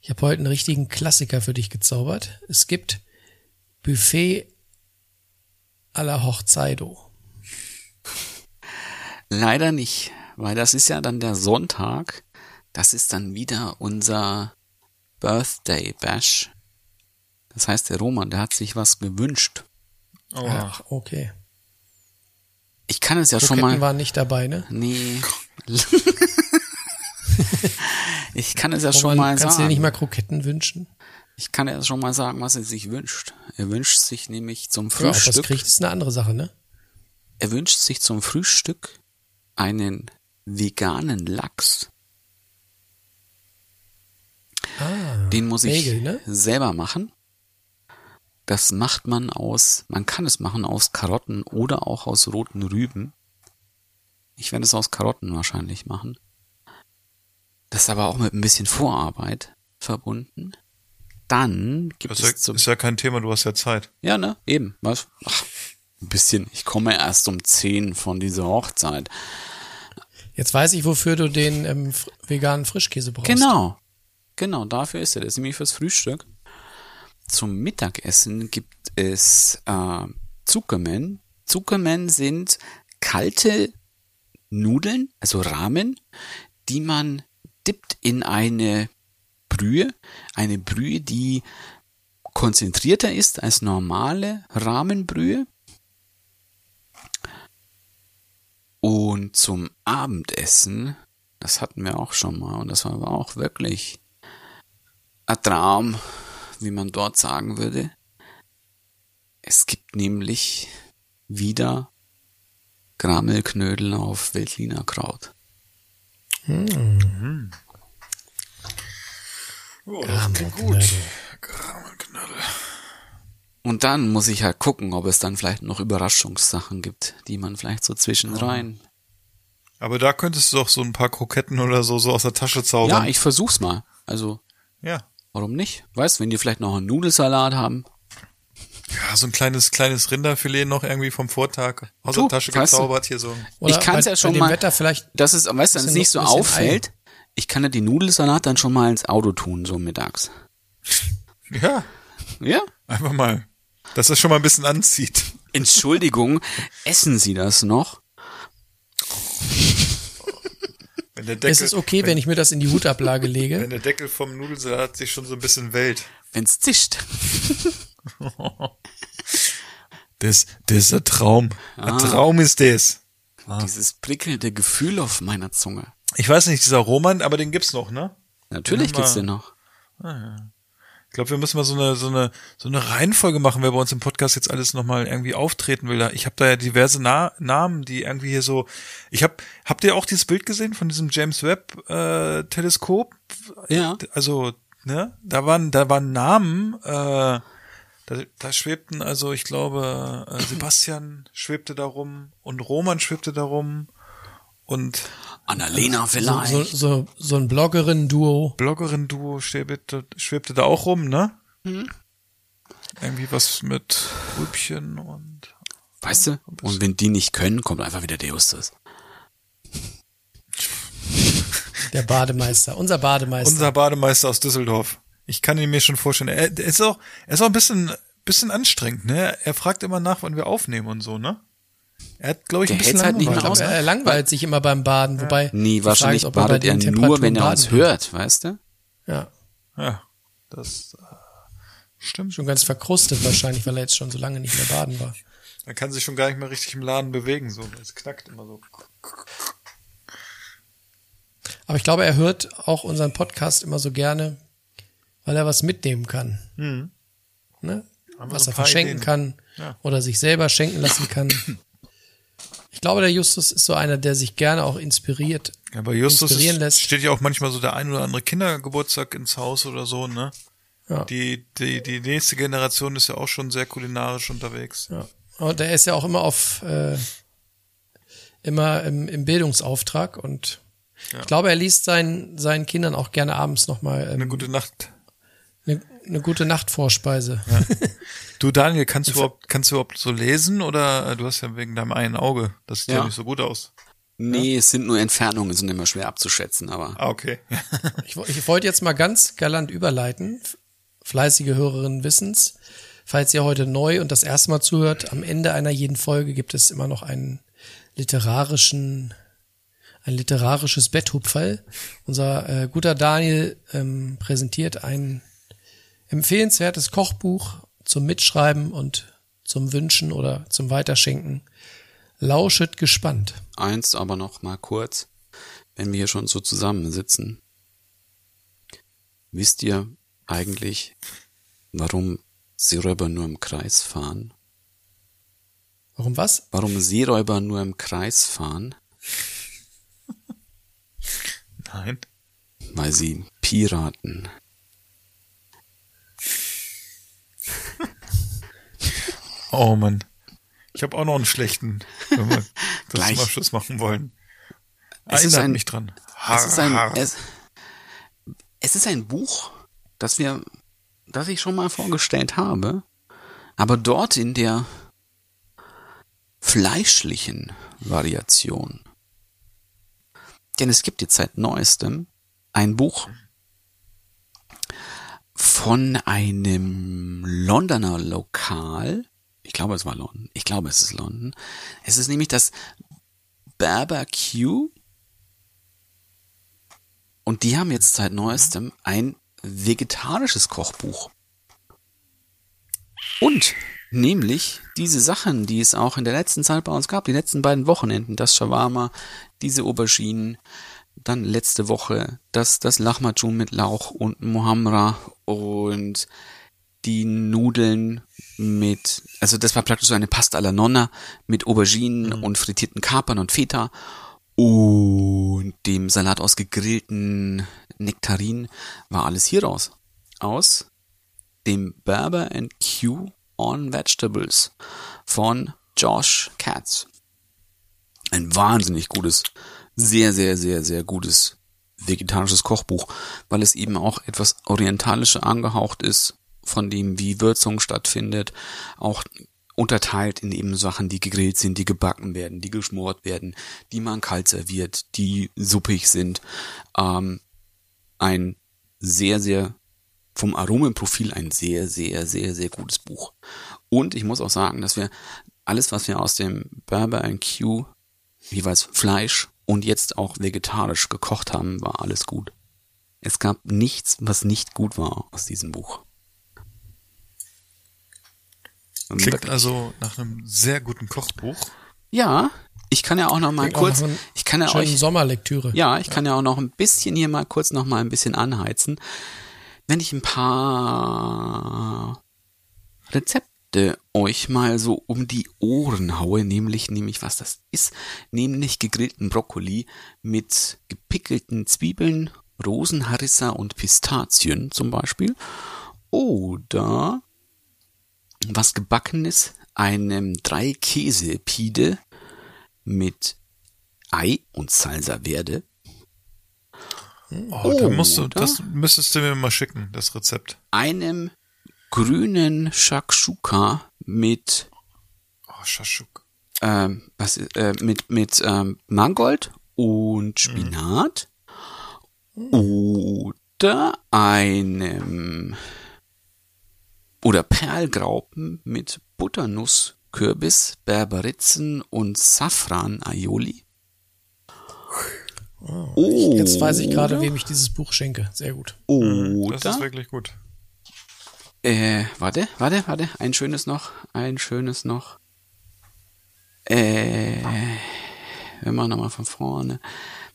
ich habe heute einen richtigen Klassiker für dich gezaubert. Es gibt Buffet à la Hochzeido. Leider nicht, weil das ist ja dann der Sonntag. Das ist dann wieder unser Birthday Bash. Das heißt, der Roman, der hat sich was gewünscht. Oha. Ach, okay. Ich kann es ja schon Kroketten mal. waren nicht dabei, ne? Nee. ich kann es ja schon mal kannst du dir nicht sagen. mal Kroketten wünschen? Ich kann ja schon mal sagen, was er sich wünscht. Er wünscht sich nämlich zum Ja, ob das Frühstück. kriegt, ist eine andere Sache, ne? Er wünscht sich zum Frühstück einen veganen Lachs. Ah, Den muss ich Bagel, ne? selber machen. Das macht man aus, man kann es machen aus Karotten oder auch aus roten Rüben. Ich werde es aus Karotten wahrscheinlich machen. Das ist aber auch mit ein bisschen Vorarbeit verbunden. Dann gibt Das ist, es zum ja, ist ja kein Thema, du hast ja Zeit. Ja, ne? Eben. Was? Ach, ein bisschen. Ich komme erst um 10 von dieser Hochzeit. Jetzt weiß ich, wofür du den ähm, veganen Frischkäse brauchst. Genau. Genau, dafür ist er das, nämlich fürs Frühstück. Zum Mittagessen gibt es äh, Zuckermen. Zuckermen sind kalte Nudeln, also Ramen, die man dippt in eine Brühe. Eine Brühe, die konzentrierter ist als normale Rahmenbrühe. Und zum Abendessen, das hatten wir auch schon mal und das war aber auch wirklich ein Traum, wie man dort sagen würde. Es gibt nämlich wieder Grammelknödel auf Veltliner Kraut. Oh, das klingt gut. Grammelknödel. Und dann muss ich halt gucken, ob es dann vielleicht noch Überraschungssachen gibt, die man vielleicht so zwischen rein. Aber da könntest du doch so ein paar Kroketten oder so, so aus der Tasche Ja, zaubern. ich versuch's mal. Also, ja. warum nicht? Weißt, wenn die vielleicht noch einen Nudelsalat haben. Ja, so ein kleines, kleines Rinderfilet noch irgendwie vom Vortag aus Du, der Tasche weißt du- gezaubert hier so. Oder ich kann's bei, ja schon mal- Wetter vielleicht Das ist, weißt du, wenn es nicht so noch ein auffällt, ich kann ja die Nudelsalat dann schon mal ins Auto tun, so mittags. Ja, Ja? einfach mal. Dass das schon mal ein bisschen anzieht. Entschuldigung, essen Sie das noch? Wenn der Deckel, ist es okay, wenn ich mir das in die Hutablage wenn lege. der Deckel vom Nudelsalat sich schon so ein bisschen wellt. Wenn's zischt. Das, das ist ein Traum. Ein Ah. Traum ist das. Dieses prickelnde Gefühl auf meiner Zunge. Ich weiß nicht, dieser Roman, aber den gibt's noch, ne? Natürlich Den gibt's wir- den noch. Ich glaube, wir müssen mal so eine, so eine, so eine Reihenfolge machen, wer bei uns im Podcast jetzt alles nochmal irgendwie auftreten will. Ich habe da ja diverse Na Namen, die irgendwie hier so. Ich habe, habt ihr auch dieses Bild gesehen von diesem James Webb äh, Teleskop? Ja. Also, ne, da waren, da waren Namen. Äh, da, da schwebten also, ich glaube, äh, Sebastian schwebte darum und Roman schwebte darum und Annalena So, vielleicht. so, so, so ein Bloggerin-Duo. Bloggerin-Duo schwebte, schwebte da auch rum, ne? Irgendwie was mit Rübchen und weißt du? Und wenn die nicht können, kommt einfach wieder der Justus. Der Bademeister, unser Bademeister. unser Bademeister aus Düsseldorf. Ich kann ihn mir schon vorstellen. Er, ist auch, er ist auch ein bisschen, bisschen anstrengend, ne? Er fragt immer nach, wann wir aufnehmen und so, ne? Er hat, glaube ich, ein bisschen halt nicht mehr aus. er langweilt sich immer beim Baden, wobei. Nee, wahrscheinlich bei badet er nur, wenn er uns hört, weißt du? Ja, Ja, das äh, stimmt. schon ganz verkrustet wahrscheinlich, weil er jetzt schon so lange nicht mehr baden war. Er kann sich schon gar nicht mehr richtig im Laden bewegen, so. Es knackt immer so. Aber ich glaube, er hört auch unseren Podcast immer so gerne, weil er was mitnehmen kann. Ne? Haben wir Was so er verschenken Ideen. kann Ja. oder sich selber schenken lassen kann. Ich glaube, der Justus ist so einer, der sich gerne auch inspiriert. Ja, bei Justus inspirieren ist, lässt. steht ja auch manchmal so der ein oder andere Kindergeburtstag ins Haus oder so, ne? Ja. Die, die, die nächste Generation ist ja auch schon sehr kulinarisch unterwegs. Ja. Und der ist ja auch immer auf äh, immer im, im Bildungsauftrag und ich glaube, er liest seinen, seinen Kindern auch gerne abends nochmal Eine ähm, gute Nacht. eine, eine gute Nachtvorspeise. Du Daniel, kannst du überhaupt, kannst du überhaupt so lesen oder äh, du hast ja wegen deinem einen Auge, das sieht ja, Ja. nicht so gut aus. Nee, es sind nur Entfernungen, sind immer schwer abzuschätzen, aber Ah, okay. Ich, ich wollte jetzt mal ganz galant überleiten. Fleißige Hörerinnen wissen's. Falls ihr heute neu und das erste Mal zuhört, am Ende einer jeden Folge gibt es immer noch einen literarischen, ein literarisches Betthupferl. Unser äh, guter Daniel ähm, präsentiert ein empfehlenswertes Kochbuch zum Mitschreiben und zum Wünschen oder zum Weiterschenken. Lauschet gespannt. eins aber noch mal kurz, wenn wir hier schon so zusammensitzen. Wisst ihr eigentlich, warum Seeräuber nur im Kreis fahren? Warum was? Warum Seeräuber nur im Kreis fahren? Nein. Weil sie Piraten. Oh Mann. Ich habe auch noch einen schlechten, wenn wir das Gleich. zum Abschluss machen wollen. Es ist Erinnert ein- mich dran. Es ist ein, Har. es, es ist ein Buch, das wir, das ich schon mal vorgestellt habe, aber dort in der fleischlichen Variation. Denn es gibt jetzt seit neuestem ein Buch, von einem Londoner Lokal. Ich glaube, es war London. Ich glaube, es ist London. Es ist nämlich das Barbecue. Und die haben jetzt seit neuestem ein vegetarisches Kochbuch. Und nämlich diese Sachen, die es auch in der letzten Zeit bei uns gab, die letzten beiden Wochenenden, das Shawarma, diese Auberginen, dann letzte Woche das, das Lahmacun mit Lauch und Muhamra und die Nudeln mit, also das war praktisch so eine Pasta alla Nonna mit Auberginen und frittierten Kapern und Feta und dem Salat aus gegrillten Nektarinen war alles hier raus. Aus dem Berber and Q on Vegetables von Josh Katz. Ein wahnsinnig gutes, sehr, sehr, sehr, sehr gutes vegetarisches Kochbuch, weil es eben auch etwas orientalischer angehaucht ist, von dem, wie Würzung stattfindet, auch unterteilt in eben Sachen, die gegrillt sind, die gebacken werden, die geschmort werden, die man kalt serviert, die suppig sind. Ähm, ein sehr, sehr vom Aromenprofil ein sehr, sehr, sehr, sehr gutes Buch. Und ich muss auch sagen, dass wir alles, was wir aus dem Berber Q, jeweils Fleisch und jetzt auch vegetarisch gekocht haben, war alles gut. Es gab nichts, was nicht gut war aus diesem Buch. Klingt also nach einem sehr guten Kochbuch. Ja, ich kann ja auch noch mal Klingt kurz, einer ich kann ja euch, Sommerlektüre. ja, ich kann ja auch noch ein bisschen hier mal kurz noch mal ein bisschen anheizen. Wenn ich ein paar Rezepte euch mal so um die Ohren haue, nämlich, nämlich was das ist, nämlich gegrillten Brokkoli mit gepickelten Zwiebeln, Rosenharissa und Pistazien zum Beispiel. Oder was gebackenes, einem drei Käse Pide mit Ei und Salsa Verde. Oh, da musst du, das müsstest du mir mal schicken, das Rezept. einem grünen Shakshuka mit Oh, Shashuk. ähm, was äh, mit mit ähm, Mangold und Spinat oder einem oder Perlgraupen mit Butternuss, Kürbis, Berberitzen und Safran Aioli. Oh, Jetzt weiß ich gerade, wem ich dieses Buch schenke. Sehr gut. Das ist wirklich gut. Äh, warte, warte, warte. Ein schönes noch. Ein schönes noch. Äh, wir machen nochmal von vorne.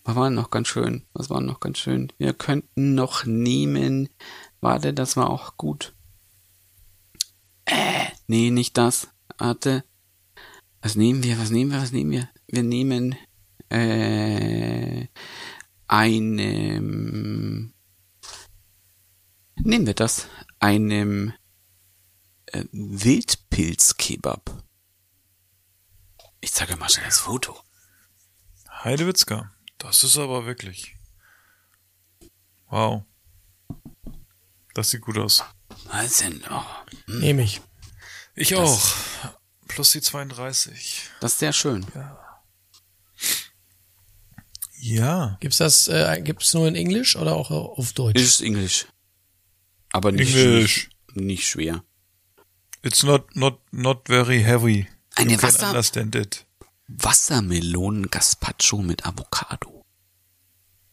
Was war noch ganz schön? Was war noch ganz schön? Wir könnten noch nehmen. Warte, das war auch gut. Äh, nee, nicht das. Warte. Was nehmen wir? Was nehmen wir? Was nehmen wir? Wir nehmen, äh, einem, nehmen wir das, einem äh, Wildpilz-Kebab. Ich zeige mal schnell das Foto. Heidewitzka. Das ist aber wirklich. Wow. Das sieht gut aus. Was denn? Oh, Nehme ich. Ich auch. Plus die 32. das ist sehr schön. Ja. Gibt's das, äh, gibt's nur in Englisch oder auch auf Deutsch? Ist Englisch. Aber nicht, Englisch. nicht, nicht schwer. It's not, not, not very heavy. Eine you can Wasser- understand it. Wassermelonen-Gazpacho mit Avocado.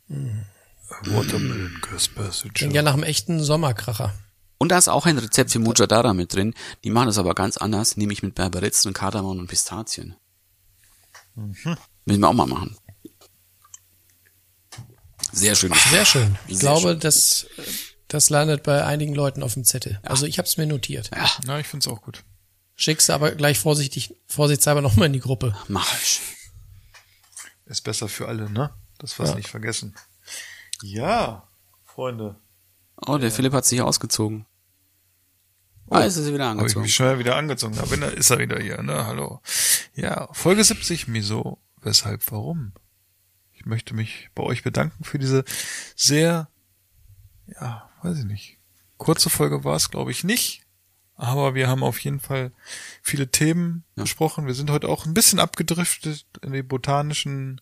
Watermelon Casper Klingt ja nach einem echten Sommerkracher. Und da ist auch ein Rezept für Mujadara mit drin. Die machen das aber ganz anders, nämlich mit Berberitzen, Kardamom und Pistazien. Müssen wir auch mal machen. Sehr schön. Sehr schön. Ich Sehr glaube, schön. das, äh, das landet bei einigen Leuten auf dem Zettel. Also ich habe es mir notiert. Ja, ich find's auch gut. Schickst du aber gleich vorsichtig, vorsichtshalber nochmal in die Gruppe. Mach ich. Ist besser für alle, ne? Das was Ja. nicht vergessen. Ja, Freunde. Oh, der Philipp hat sich ausgezogen. Ah, ist er wieder ich angezogen. mich schnell wieder angezogen. Da bin, ist er wieder hier, ne? Hallo. Ja, Folge 70, Miso. Weshalb, warum? Ich möchte mich bei euch bedanken für diese sehr, ja, weiß ich nicht. Kurze Folge war es, glaube ich, nicht. Aber wir haben auf jeden Fall viele Themen besprochen. Wir sind heute auch ein bisschen abgedriftet in die botanischen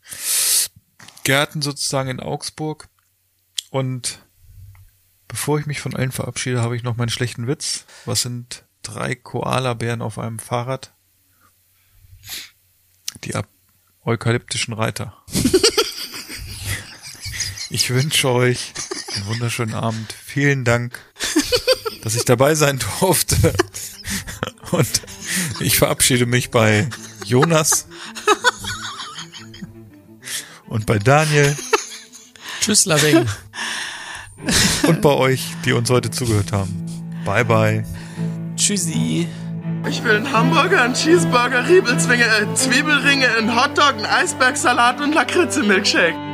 Gärten sozusagen in Augsburg. Und Bevor ich mich von allen verabschiede, habe ich noch meinen schlechten Witz. Was sind drei Koalabären auf einem Fahrrad? Die eukalyptischen Reiter. ich wünsche euch einen wunderschönen Abend. Vielen Dank, dass ich dabei sein durfte. Und ich verabschiede mich bei Jonas und bei Daniel Tschüss, Laveng. und bei euch, die uns heute zugehört haben. Bye bye. Tschüssi. Ich will einen Hamburger, einen Cheeseburger, Riebelzwinge, äh, Zwiebelringe, einen Hotdog, einen Eisbergsalat und Lakritze-Milkshake.